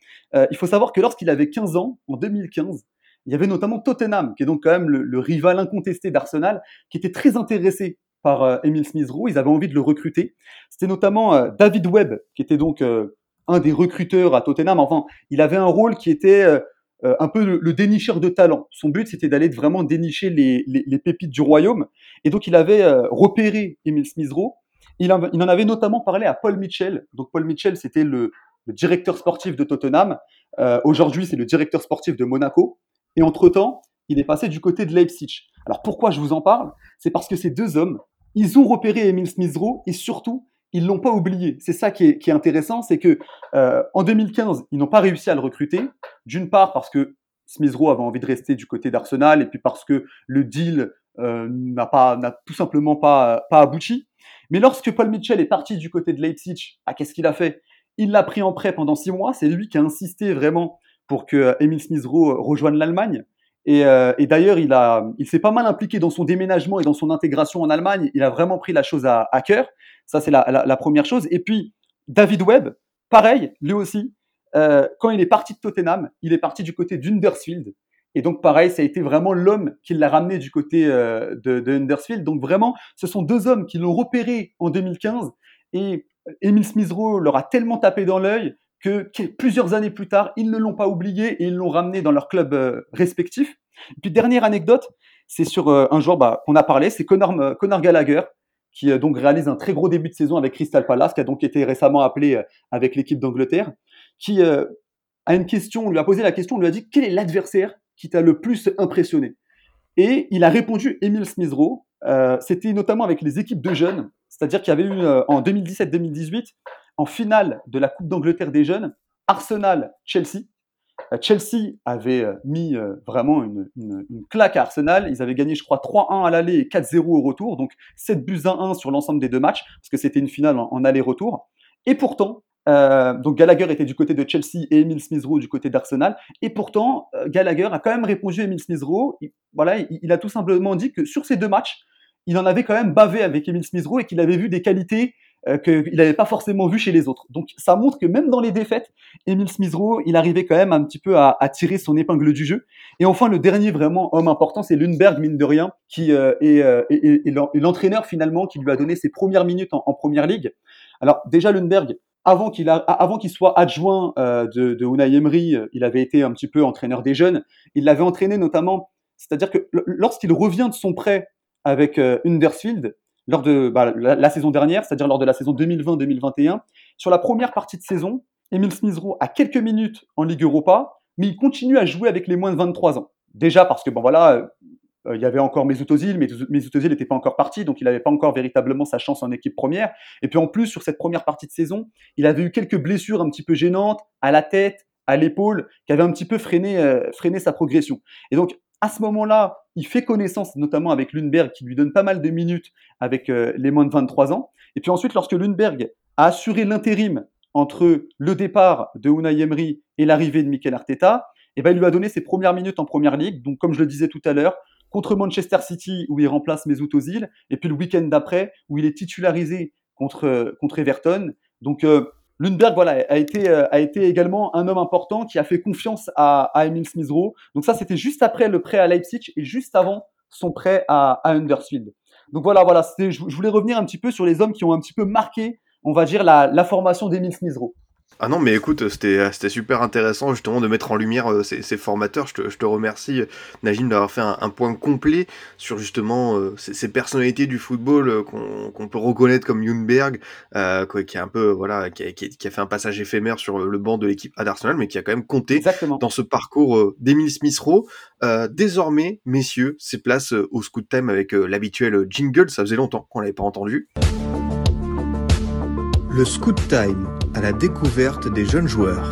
il faut savoir que lorsqu'il avait 15 ans, en 2015, il y avait notamment Tottenham, qui est donc quand même le rival incontesté d'Arsenal, qui était très intéressé par euh, Emile Smith-Rowe. Ils avaient envie de le recruter. C'était notamment euh, David Webb, qui était donc un des recruteurs à Tottenham. Enfin, il avait un rôle qui était euh, un peu le, dénicheur de talent. Son but, c'était d'aller vraiment dénicher les, les, pépites du royaume. Et donc, il avait euh, repéré Emile Smith-Rowe. Il, il, en avait notamment parlé à Paul Mitchell. Donc, Paul Mitchell, c'était le, directeur sportif de Tottenham. Euh, Aujourd'hui, c'est le directeur sportif de Monaco. Et entre-temps, il est passé du côté de Leipzig. Alors, pourquoi je vous en parle? C'est parce que ces deux hommes, ils ont repéré Emile Smith-Rowe et surtout, ils l'ont pas oublié. C'est ça qui est, intéressant, c'est que euh, en 2015, ils n'ont pas réussi à le recruter. D'une part parce que Smith avait envie de rester du côté d'Arsenal, et puis parce que le deal euh, n'a pas, n'a tout simplement pas, pas abouti. Mais lorsque Paul Mitchell est parti du côté de Leipzig, ah, qu'est-ce qu'il a fait? Il l'a pris en prêt pendant six mois. C'est lui qui a insisté vraiment pour que euh, Emile Smith rejoigne l'Allemagne. Et, euh, et d'ailleurs, il s'est pas mal impliqué dans son déménagement et dans son intégration en Allemagne. Il a vraiment pris la chose à, cœur. Ça, c'est la, première chose. Et puis, David Webb, pareil, lui aussi, euh, quand il est parti de Tottenham, il est parti du côté d'Undersfield. Et donc, pareil, ça a été vraiment l'homme qui l'a ramené du côté euh. Donc, vraiment, ce sont deux hommes qui l'ont repéré en 2015. Et Emile Smith-Rowe leur a tellement tapé dans l'œil que, plusieurs années plus tard, ils ne l'ont pas oublié et ils l'ont ramené dans leur club euh, respectif. Et puis, dernière anecdote, c'est sur euh, un joueur bah, qu'on a parlé, c'est Connor, euh, Gallagher, qui donc réalise un très gros début de saison avec Crystal Palace, qui a donc été récemment appelé avec l'équipe d'Angleterre, qui a une question, on lui a posé la question, on lui a dit quel est l'adversaire qui t'a le plus impressionné? Et il a répondu Emile Smith-Rowe. Euh, C'était notamment avec les équipes de jeunes, c'est-à-dire qu'il y avait eu en 2017-2018, en finale de la Coupe d'Angleterre des jeunes, Arsenal-Chelsea. Euh, Chelsea avait euh, mis euh, vraiment une, claque à Arsenal. Ils avaient gagné, je crois, 3-1 à l'aller et 4-0 au retour. Donc 7 buts à 1 sur l'ensemble des deux matchs, parce que c'était une finale en, aller-retour. Et pourtant, donc Gallagher était du côté de Chelsea et Emile Smith-Rowe du côté d'Arsenal. Et pourtant, Gallagher a quand même répondu à Emile Smith-Rowe. Voilà, il, il, a tout simplement dit que sur ces deux matchs, il en avait quand même bavé avec Emile Smith-Rowe et qu'il avait vu des qualités euh, qu'il n'avait pas forcément vu chez les autres. Donc ça montre que même dans les défaites, Emile Smith-Rowe, il arrivait quand même un petit peu à, tirer son épingle du jeu. Et enfin, le dernier vraiment homme important, c'est Lundberg, mine de rien, qui euh, est, euh, est, l'entraîneur finalement qui lui a donné ses premières minutes en, première ligue. Alors déjà, Lundberg, avant qu'il soit adjoint de, de Unai Emery, il avait été un petit peu entraîneur des jeunes. Il l'avait entraîné notamment, c'est-à-dire que lorsqu'il revient de son prêt avec euh, Undersfield, lors de bah, la, saison dernière, c'est-à-dire lors de la saison 2020-2021. Sur la première partie de saison, Emile Smith-Rowe a quelques minutes en Ligue Europa, mais il continue à jouer avec les moins de 23 ans. Déjà parce que bon voilà, euh, il y avait encore Mesut Ozil, mais Mesut Ozil n'était pas encore parti, donc il n'avait pas encore véritablement sa chance en équipe première. Et puis en plus, sur cette première partie de saison, il avait eu quelques blessures un petit peu gênantes à la tête, à l'épaule, qui avaient un petit peu freiné, euh, freiné sa progression. Et donc à ce moment-là, il fait connaissance notamment avec Lundberg qui lui donne pas mal de minutes avec euh, les moins de 23 ans. Et puis ensuite, lorsque Lundberg a assuré l'intérim entre le départ de Unai Emery et l'arrivée de Mikel Arteta, eh ben, il lui a donné ses premières minutes en première ligue. Donc, comme je le disais tout à l'heure, contre Manchester City où il remplace Mesut Ozil, et puis le week-end d'après où il est titularisé contre contre Everton. Donc euh, Lundberg, voilà, a été, euh, a été également un homme important qui a fait confiance à, à Emile Smith-Rowe. Donc ça, c'était juste après le prêt à Leipzig et juste avant sont prêts à, à Huddersfield. Donc voilà, voilà, je, je voulais revenir un petit peu sur les hommes qui ont un petit peu marqué, on va dire, la, la formation d'Emile Smith Rowe. Ah non, mais écoute, c'était c'était super intéressant justement de mettre en lumière euh, ces, ces formateurs. Je te, je te remercie, Najim, d'avoir fait un, un point complet sur justement euh, ces, ces personnalités du football euh, qu'on qu'on peut reconnaître comme Junberg, euh, quoi, qui a un peu voilà, qui a, qui a- qui a fait un passage éphémère sur le banc de l'équipe à Arsenal, mais qui a quand même compté Exactement. dans ce parcours euh, d'Emile Smith-Rowe. Euh, désormais, messieurs, c'est place euh, au Scoot Time avec euh, l'habituel jingle. Ça faisait longtemps qu'on l'avait pas entendu. Le Scoot Time à la découverte des jeunes joueurs.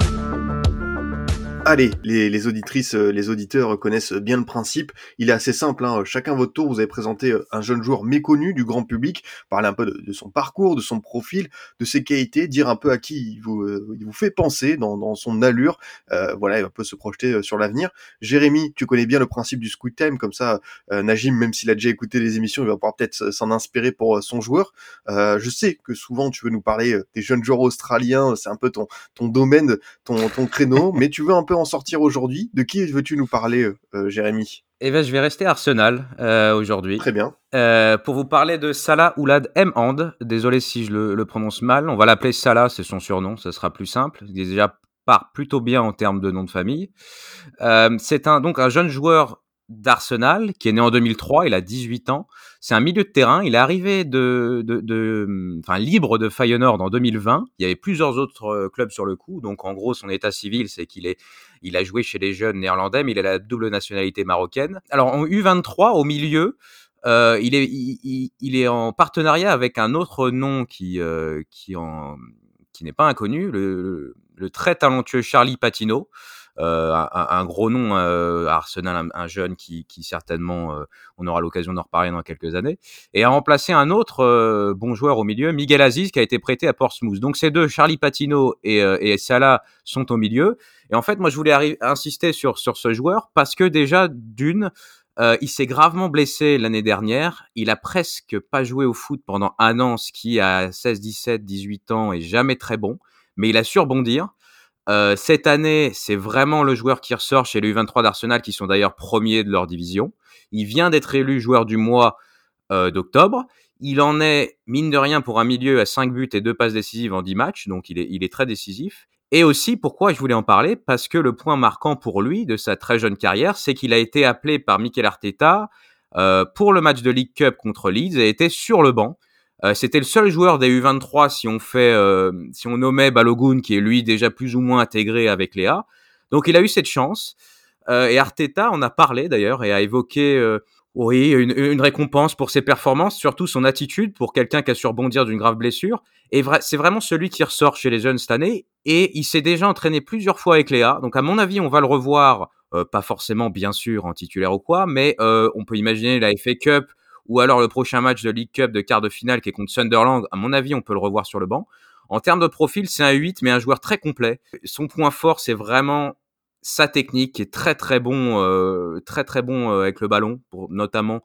Allez, les, les auditrices, euh, les auditeurs connaissent bien le principe. Il est assez simple. Hein. Chacun votre tour, vous avez présenté euh, un jeune joueur méconnu du grand public, parler un peu de, de son parcours, de son profil, de ses qualités, dire un peu à qui il vous, euh, il vous fait penser dans, dans son allure. Euh, voilà, il un peu se projeter sur l'avenir. Jérémy, tu connais bien le principe du squid time, comme ça, euh, Najim, même s'il a déjà écouté les émissions, il va pouvoir peut-être s'en inspirer pour son joueur. Euh, je sais que souvent tu veux nous parler des jeunes joueurs australiens, c'est un peu ton, ton domaine, ton, ton créneau, mais tu veux un peu en sortir aujourd'hui. De qui veux-tu nous parler, euh, euh, Jérémy? Et ben, je vais rester Arsenal euh, aujourd'hui. Très bien. Euh, pour vous parler de Salah Oulad Mhand. Désolé si je le, le prononce mal. On va l'appeler Salah, c'est son surnom, ça sera plus simple. Il est déjà part plutôt bien en termes de nom de famille. C'est un, donc un jeune joueur d'Arsenal qui est né en 2003, il a 18 ans. C'est un milieu de terrain. Il est arrivé de, de, de- enfin, libre de Feyenoord en 2020. Il y avait plusieurs autres euh, clubs sur le coup. Donc, en gros, son état civil, c'est qu'il est, il a joué chez les jeunes néerlandais, mais il a la double nationalité marocaine. Alors, en U23, au milieu, euh, il, est, il, est en partenariat avec un autre nom qui, euh, qui, en, qui n'est pas inconnu, le, le très talentueux Charlie Patino. Euh, un, un gros nom euh, à Arsenal, un, un jeune qui, certainement, euh, on aura l'occasion d'en reparler dans quelques années, et a remplacé un autre bon joueur au milieu, Miguel Aziz, qui a été prêté à Portsmouth. Donc ces deux, Charlie Patino et, et Salah, sont au milieu. Et en fait, moi, je voulais insister sur, sur ce joueur parce que déjà, d'une, il s'est gravement blessé l'année dernière. Il a presque pas joué au foot pendant un an, ce qui à 16, 17, 18 ans est jamais très bon. Mais il a su rebondir. Euh, cette année, c'est vraiment le joueur qui ressort chez les U23 d'Arsenal, qui sont d'ailleurs premiers de leur division. Il vient d'être élu joueur du mois euh, d'octobre. Il en est, mine de rien, pour un milieu à 5 buts et 2 passes décisives en 10 matchs, donc il est, il est très décisif. Et aussi, pourquoi je voulais en parler? Parce que le point marquant pour lui de sa très jeune carrière, c'est qu'il a été appelé par Mikel Arteta euh, pour le match de League Cup contre Leeds et était sur le banc. Euh, C'était le seul joueur des U23 si on fait, euh, si on nommait Balogun, qui est lui déjà plus ou moins intégré avec Léa. Donc il a eu cette chance. Euh, et Arteta en a parlé d'ailleurs et a évoqué oui, une, récompense pour ses performances, surtout son attitude pour quelqu'un qui a su rebondir d'une grave blessure. Et c'est vraiment celui qui ressort chez les jeunes cette année. Et il s'est déjà entraîné plusieurs fois avec Léa. Donc à mon avis, on va le revoir, pas forcément bien sûr en titulaire ou quoi, mais on peut imaginer la FA Cup ou alors le prochain match de League Cup de quart de finale qui est contre Sunderland. À mon avis, on peut le revoir sur le banc. En termes de profil, c'est un 8, mais un joueur très complet. Son point fort, c'est vraiment sa technique qui est très très bon, euh, très très bon euh, avec le ballon, notamment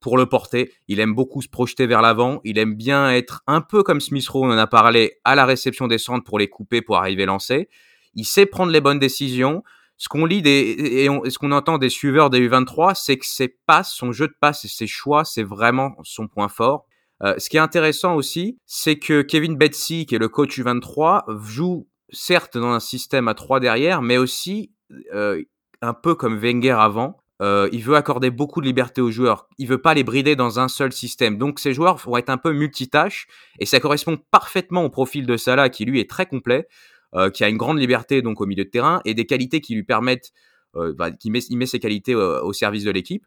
pour le porter. Il aime beaucoup se projeter vers l'avant. Il aime bien être un peu comme Smith Rowe, on en a parlé, à la réception des centres pour les couper, pour arriver lancer. Il sait prendre les bonnes décisions. Ce qu'on lit des, et, ce qu'on entend des suiveurs des U23, c'est que ses passes, son jeu de passes et ses choix, c'est vraiment son point fort. Euh, ce qui est intéressant aussi, c'est que Kevin Betsy, qui est le coach U23, joue certes dans un système à trois derrière, mais aussi euh, un peu comme Wenger avant. Euh, il veut accorder beaucoup de liberté aux joueurs. Il veut pas les brider dans un seul système. Donc ces joueurs vont être un peu multitâches et ça correspond parfaitement au profil de Salah qui lui est très complet, euh, qui a une grande liberté donc au milieu de terrain et des qualités qui lui permettent, euh, bah, qui met, il met ses qualités euh, au service de l'équipe.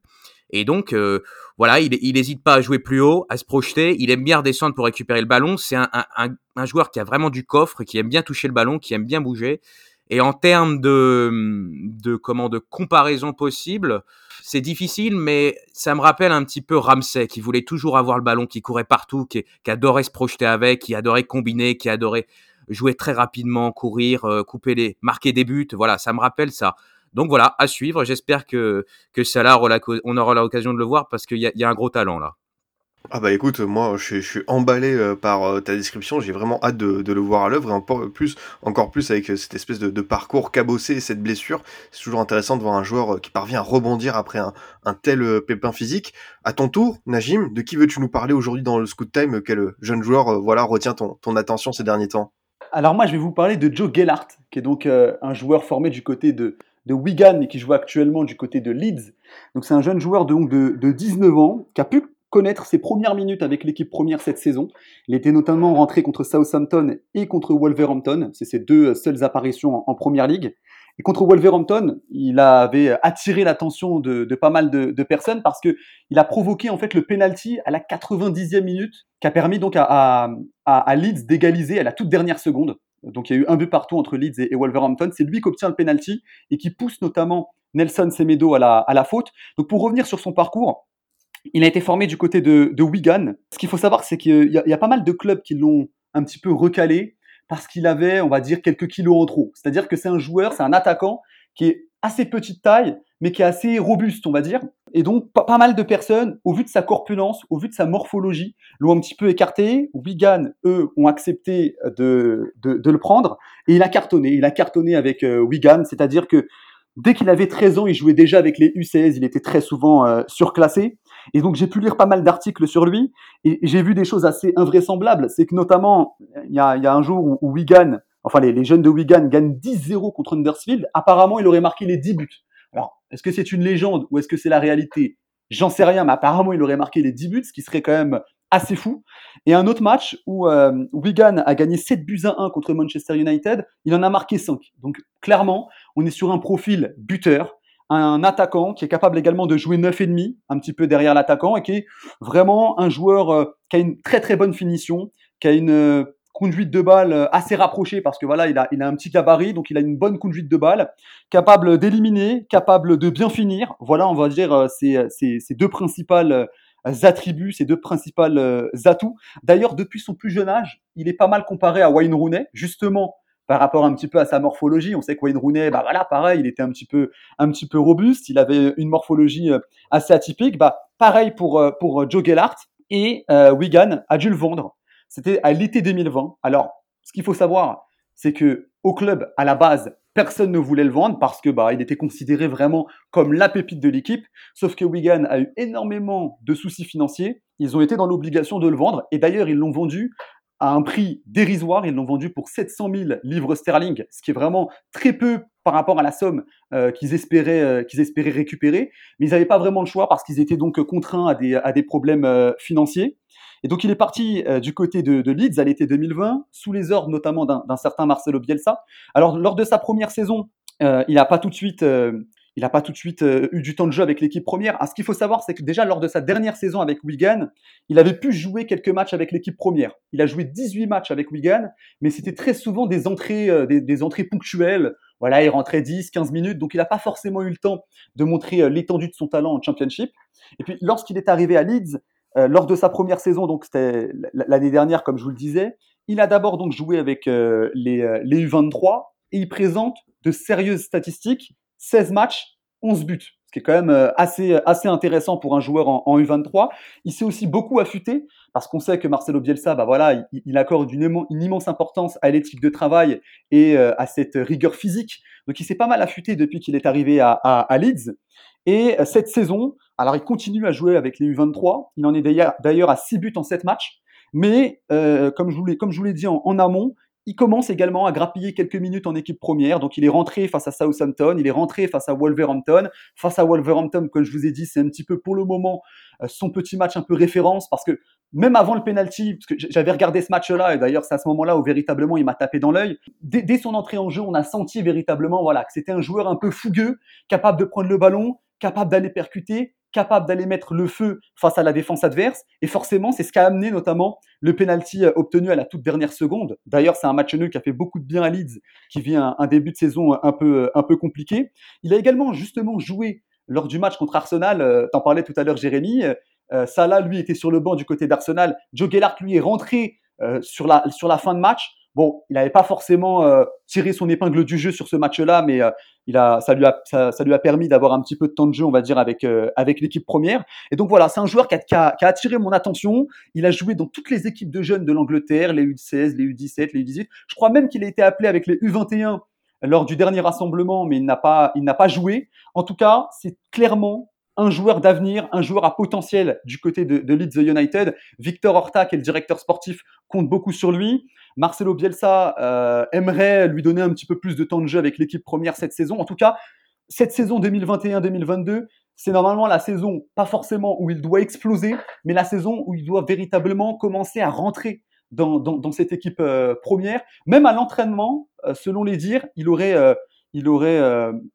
Et donc, euh, voilà, il, il hésite pas à jouer plus haut, à se projeter. Il aime bien redescendre pour récupérer le ballon. C'est un, un, un, joueur qui a vraiment du coffre, qui aime bien toucher le ballon, qui aime bien bouger. Et en termes de, de comment de comparaison possible, c'est difficile, mais ça me rappelle un petit peu Ramsey, qui voulait toujours avoir le ballon, qui courait partout, qui, qui adorait se projeter avec, qui adorait combiner, qui adorait jouer très rapidement, courir, euh, couper les, marquer des buts. Voilà, ça me rappelle ça. Donc voilà, à suivre. J'espère que, que Salah, on aura l'occasion de le voir parce qu'il y, y, a un gros talent là. Ah bah écoute, moi je, suis emballé euh, par euh, ta description, j'ai vraiment hâte de, le voir à l'œuvre et encore plus, encore plus avec cette espèce de, parcours cabossé et cette blessure. C'est toujours intéressant de voir un joueur qui parvient à rebondir après un, tel pépin physique. À ton tour, Najim, de qui veux-tu nous parler aujourd'hui dans le Scoot Time Quel jeune joueur voilà, retient ton attention ces derniers temps? Alors moi je vais vous parler de Joe Gellart, qui est donc un joueur formé du côté de, de Wigan mais qui joue actuellement du côté de Leeds. Donc c'est un jeune joueur de, de, de 19 ans qui a pu connaître ses premières minutes avec l'équipe première cette saison. Il était notamment rentré contre Southampton et contre Wolverhampton. C'est ses deux seules apparitions en, première ligue. Et contre Wolverhampton, il avait attiré l'attention de, pas mal de, personnes parce que il a provoqué en fait le penalty à la 90e minute, qui a permis donc à, à, Leeds d'égaliser à la toute dernière seconde. Donc il y a eu un but partout entre Leeds et, Wolverhampton. C'est lui qui obtient le penalty et qui pousse notamment Nelson Semedo à la, à la faute. Donc pour revenir sur son parcours, il a été formé du côté de, Wigan. Ce qu'il faut savoir, c'est qu'il y, a pas mal de clubs qui l'ont un petit peu recalé parce qu'il avait, on va dire, quelques kilos en trop. C'est-à-dire que c'est un joueur, c'est un attaquant qui est assez petite taille, mais qui est assez robuste, on va dire. Et donc, pas, mal de personnes, au vu de sa corpulence, au vu de sa morphologie, l'ont un petit peu écarté. Wigan, eux, ont accepté de, le prendre. Et il a cartonné. Il a cartonné avec euh, Wigan, c'est-à-dire que dès qu'il avait 13 ans, il jouait déjà avec les U16. Il était très souvent euh, surclassé. Et donc j'ai pu lire pas mal d'articles sur lui et j'ai vu des choses assez invraisemblables. C'est que notamment, il y a, y a, un jour où, Wigan, enfin les, les, jeunes de Wigan gagnent 10-0 contre Huddersfield. Apparemment, il aurait marqué les 10 buts. Alors, est-ce que c'est une légende ou est-ce que c'est la réalité? J'en sais rien, mais apparemment, il aurait marqué les 10 buts, ce qui serait quand même assez fou. Et un autre match où euh, Wigan a gagné 7 buts à 1 contre Manchester United, il en a marqué 5. Donc clairement, on est sur un profil buteur un attaquant qui est capable également de jouer neuf et demi, un petit peu derrière l'attaquant, et qui est vraiment un joueur euh, qui a une très très bonne finition, qui a une euh, conduite de balle euh, assez rapprochée parce que voilà, il a, il a un petit gabarit, donc il a une bonne conduite de balle, capable d'éliminer, capable de bien finir. Voilà, on va dire ces, deux principales attributs, ces deux principales atouts. D'ailleurs, depuis son plus jeune âge, il est pas mal comparé à Wayne Rooney, justement par rapport un petit peu à sa morphologie. On sait que Wayne Rooney, bah voilà, pareil, il était un petit peu, un petit peu robuste, il avait une morphologie euh, assez atypique. Bah, pareil pour, euh, pour euh, Joe Gellart et Wigan a dû le vendre. C'était à l'été 2020. Alors, ce qu'il faut savoir, c'est que au club, à la base, personne ne voulait le vendre parce que bah il était considéré vraiment comme la pépite de l'équipe. Sauf que Wigan a eu énormément de soucis financiers. Ils ont été dans l'obligation de le vendre et d'ailleurs ils l'ont vendu un prix dérisoire. Ils l'ont vendu pour 700 000 livres sterling, ce qui est vraiment très peu par rapport à la somme euh, qu'ils espéraient, euh, espéraient récupérer. Mais ils n'avaient pas vraiment le choix parce qu'ils étaient donc contraints à des, à des problèmes euh, financiers. Et donc il est parti du côté de, Leeds à l'été 2020, sous les ordres notamment d'un certain Marcelo Bielsa. Alors lors de sa première saison, il n'a pas tout de suite il n'a pas tout de suite euh, eu du temps de jeu avec l'équipe première. Ah, ce qu'il faut savoir, c'est que déjà lors de sa dernière saison avec Wigan, il avait pu jouer quelques matchs avec l'équipe première. Il a joué 18 matchs avec Wigan, mais c'était très souvent des entrées, euh, des, entrées ponctuelles. Voilà, il rentrait 10, 15 minutes, donc il n'a pas forcément eu le temps de montrer euh, l'étendue de son talent en Championship. Et puis lorsqu'il est arrivé à Leeds, lors de sa première saison, donc c'était l'année dernière, comme je vous le disais, il a d'abord donc joué avec les U23 et il présente de sérieuses statistiques 16 matchs, 11 buts, ce qui est quand même euh, assez, assez intéressant pour un joueur en, U23. Il s'est aussi beaucoup affûté, parce qu'on sait que Marcelo Bielsa, bah voilà, il, accorde une, immense importance à l'éthique de travail et euh, à cette rigueur physique. Donc il s'est pas mal affûté depuis qu'il est arrivé à, Leeds. Et euh, cette saison, alors il continue à jouer avec les U23. Il en est d'ailleurs à 6 buts en 7 matchs. Mais comme je vous l'ai dit en amont, il commence également à grappiller quelques minutes en équipe première. Donc, il est rentré face à Southampton, il est rentré face à Wolverhampton. Face à Wolverhampton, comme je vous ai dit, c'est un petit peu pour le moment euh, son petit match un peu référence parce que même avant le penalty, parce que j'avais regardé ce match-là et d'ailleurs c'est à ce moment-là où véritablement il m'a tapé dans l'œil. Dès, dès, son entrée en jeu, on a senti véritablement voilà que c'était un joueur un peu fougueux, capable de prendre le ballon, capable d'aller percuter, capable d'aller mettre le feu face à la défense adverse. Et forcément, c'est ce qui a amené notamment le penalty euh, obtenu à la toute dernière seconde. D'ailleurs, c'est un match nul qui a fait beaucoup de bien à Leeds, qui vit un, début de saison un peu, un peu compliqué. Il a également justement joué lors du match contre Arsenal. Euh, t'en parlais tout à l'heure, Jérémy. Euh, Salah, lui, était sur le banc du côté d'Arsenal. Joe Gellart, lui, est rentré sur, la, sur la fin de match. Bon, il n'avait pas forcément euh, tiré son épingle du jeu sur ce match-là, mais euh, il a, ça, lui a, ça, lui a permis d'avoir un petit peu de temps de jeu, on va dire, avec, euh, avec l'équipe première. Et donc voilà, c'est un joueur qui a, qui, a, qui a, attiré mon attention. Il a joué dans toutes les équipes de jeunes de l'Angleterre, les U16, les U17, les U18. Je crois même qu'il a été appelé avec les U21 lors du dernier rassemblement, mais il n'a pas, il n'a pas joué. En tout cas, c'est clairement un joueur d'avenir, un joueur à potentiel du côté de, Leeds United. Victor Horta, qui est le directeur sportif, compte beaucoup sur lui. Marcelo Bielsa euh, aimerait lui donner un petit peu plus de temps de jeu avec l'équipe première cette saison. En tout cas, cette saison 2021-2022, c'est normalement la saison, pas forcément où il doit exploser, mais la saison où il doit véritablement commencer à rentrer dans, cette équipe euh, première. Même à l'entraînement, euh, selon les dires, il aurait, il aurait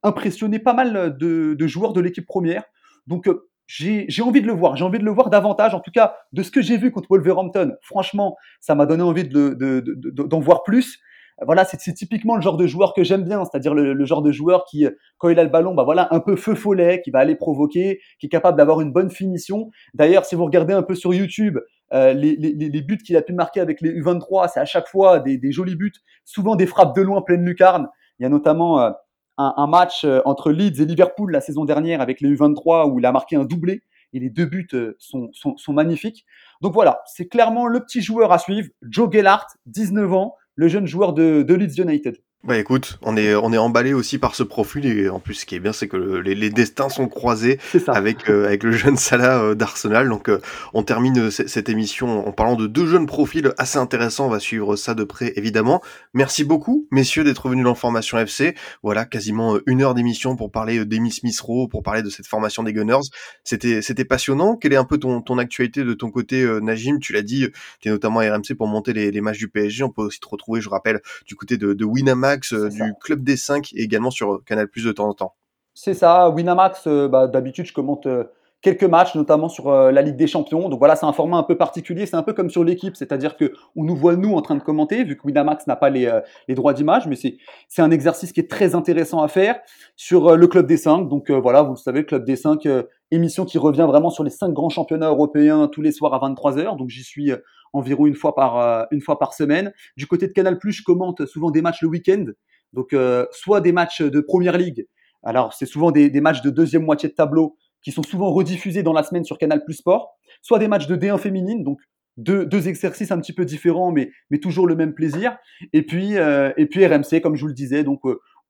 impressionné pas mal de joueurs de l'équipe première. Donc, j'ai envie de le voir. J'ai envie de le voir davantage. En tout cas, de ce que j'ai vu contre Wolverhampton, franchement, ça m'a donné envie d'en de, de, voir plus. Voilà, c'est typiquement le genre de joueur que j'aime bien, c'est-à-dire le, genre de joueur qui, quand il a le ballon, bah voilà, un peu feu follet, qui va aller provoquer, qui est capable d'avoir une bonne finition. D'ailleurs, si vous regardez un peu sur YouTube, euh, les, les, les, buts qu'il a pu marquer avec les U23, c'est à chaque fois des, des, jolis buts, souvent des frappes de loin pleine lucarne. Il y a notamment euh, un, match euh, entre Leeds et Liverpool la saison dernière avec les U23 où il a marqué un doublé et les deux buts euh, sont, sont, sont magnifiques. Donc voilà, c'est clairement le petit joueur à suivre, Joe Gellart, 19 ans, le jeune joueur de, de Leeds United. Bah écoute, on est on est emballé aussi par ce profil et en plus ce qui est bien c'est que les, les, destins sont croisés avec euh, avec le jeune Salah euh, d'Arsenal. Donc euh, on termine cette émission en parlant de deux jeunes profils assez intéressants. On va suivre ça de près évidemment. Merci beaucoup messieurs d'être venus dans Formation FC. Voilà quasiment une heure d'émission pour parler d'Emi Smith Rowe, pour parler de cette formation des Gunners. C'était c'était passionnant. Quelle est un peu ton ton actualité de ton côté Najim? Tu l'as dit, tu es notamment à RMC pour monter les, les matchs du PSG. On peut aussi te retrouver, je rappelle, du côté de, de Winamax euh, du Club des 5 et également sur Canal Plus de temps en temps. C'est ça, Winamax, euh, bah, d'habitude je commente euh, quelques matchs, notamment sur la Ligue des Champions. Donc voilà, c'est un format un peu particulier. C'est un peu comme sur l'équipe, c'est-à-dire que on nous voit nous en train de commenter, vu que Winamax n'a pas les, les, droits d'image, mais c'est un exercice qui est très intéressant à faire sur le Club des 5. Donc voilà, vous le savez, Club des 5, émission qui revient vraiment sur les cinq grands championnats européens tous les soirs à 23 h Donc j'y suis environ une fois par euh, une fois par semaine. Du côté de Canal+, je commente souvent des matchs le week-end, donc euh, soit des matchs de Première Ligue. Alors c'est souvent des, matchs de deuxième moitié de tableau qui sont souvent rediffusés dans la semaine sur Canal Sport, soit des matchs de D1 féminine, donc deux, exercices un petit peu différents, mais, toujours le même plaisir. Et puis, euh, RMC, comme je vous le disais, donc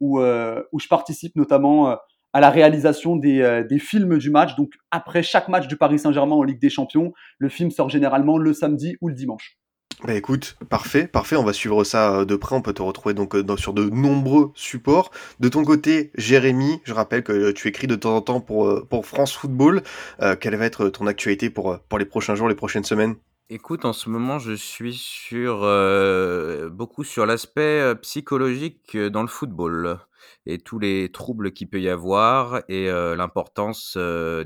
où, où je participe notamment à la réalisation euh, des, films du match. Donc après chaque match du Paris Saint-Germain en Ligue des Champions, le film sort généralement le samedi ou le dimanche. Bah écoute, parfait, parfait, on va suivre ça euh, de près, on peut te retrouver donc euh, sur de nombreux supports. De ton côté, Jérémy, je rappelle que tu écris de temps en temps pour, France Football. quelle va être ton actualité pour, les prochains jours, les prochaines semaines? Écoute, en ce moment, je suis sur beaucoup sur l'aspect psychologique dans le football et tous les troubles qu'il peut y avoir et l'importance,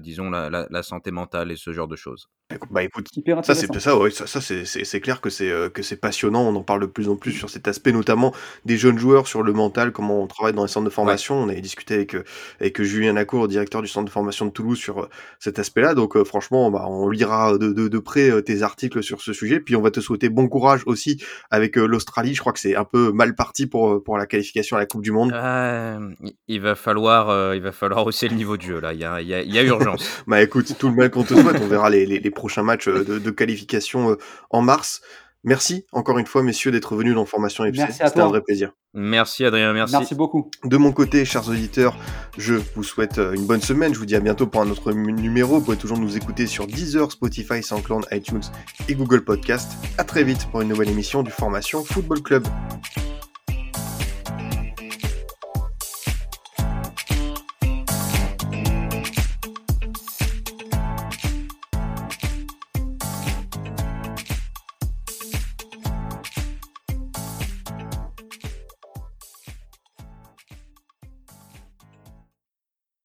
disons, la, la, santé mentale et ce genre de choses. Bah écoute, ça c'est ça, ouais, ça, ça c'est clair que c'est euh, que c'est passionnant. On en parle de plus en plus sur cet aspect, notamment des jeunes joueurs sur le mental, comment on travaille dans les centres de formation. On avait discuté avec euh, avec Julien Lacour, directeur du centre de formation de Toulouse, sur euh, cet aspect-là. Donc franchement, bah, on lira de, de, de près tes articles sur ce sujet. Puis on va te souhaiter bon courage aussi avec l'Australie. Je crois que c'est un peu mal parti pour pour la qualification à la Coupe du Monde. il va falloir il va falloir hausser le niveau de jeu là. Il y a il y a, y a urgence. bah écoute, tout le mal qu'on te souhaite. On verra les, les, les prochain match euh, de, qualification euh, en mars. Merci encore une fois, messieurs, d'être venus dans Formation FC. C'était un vrai plaisir. Merci Adrien, merci. Merci beaucoup. De mon côté, chers auditeurs, je vous souhaite euh, une bonne semaine. Je vous dis à bientôt pour un autre numéro. Vous pouvez toujours nous écouter sur Deezer, Spotify, SoundCloud, iTunes et Google Podcast. À très vite pour une nouvelle émission du Formation Football Club.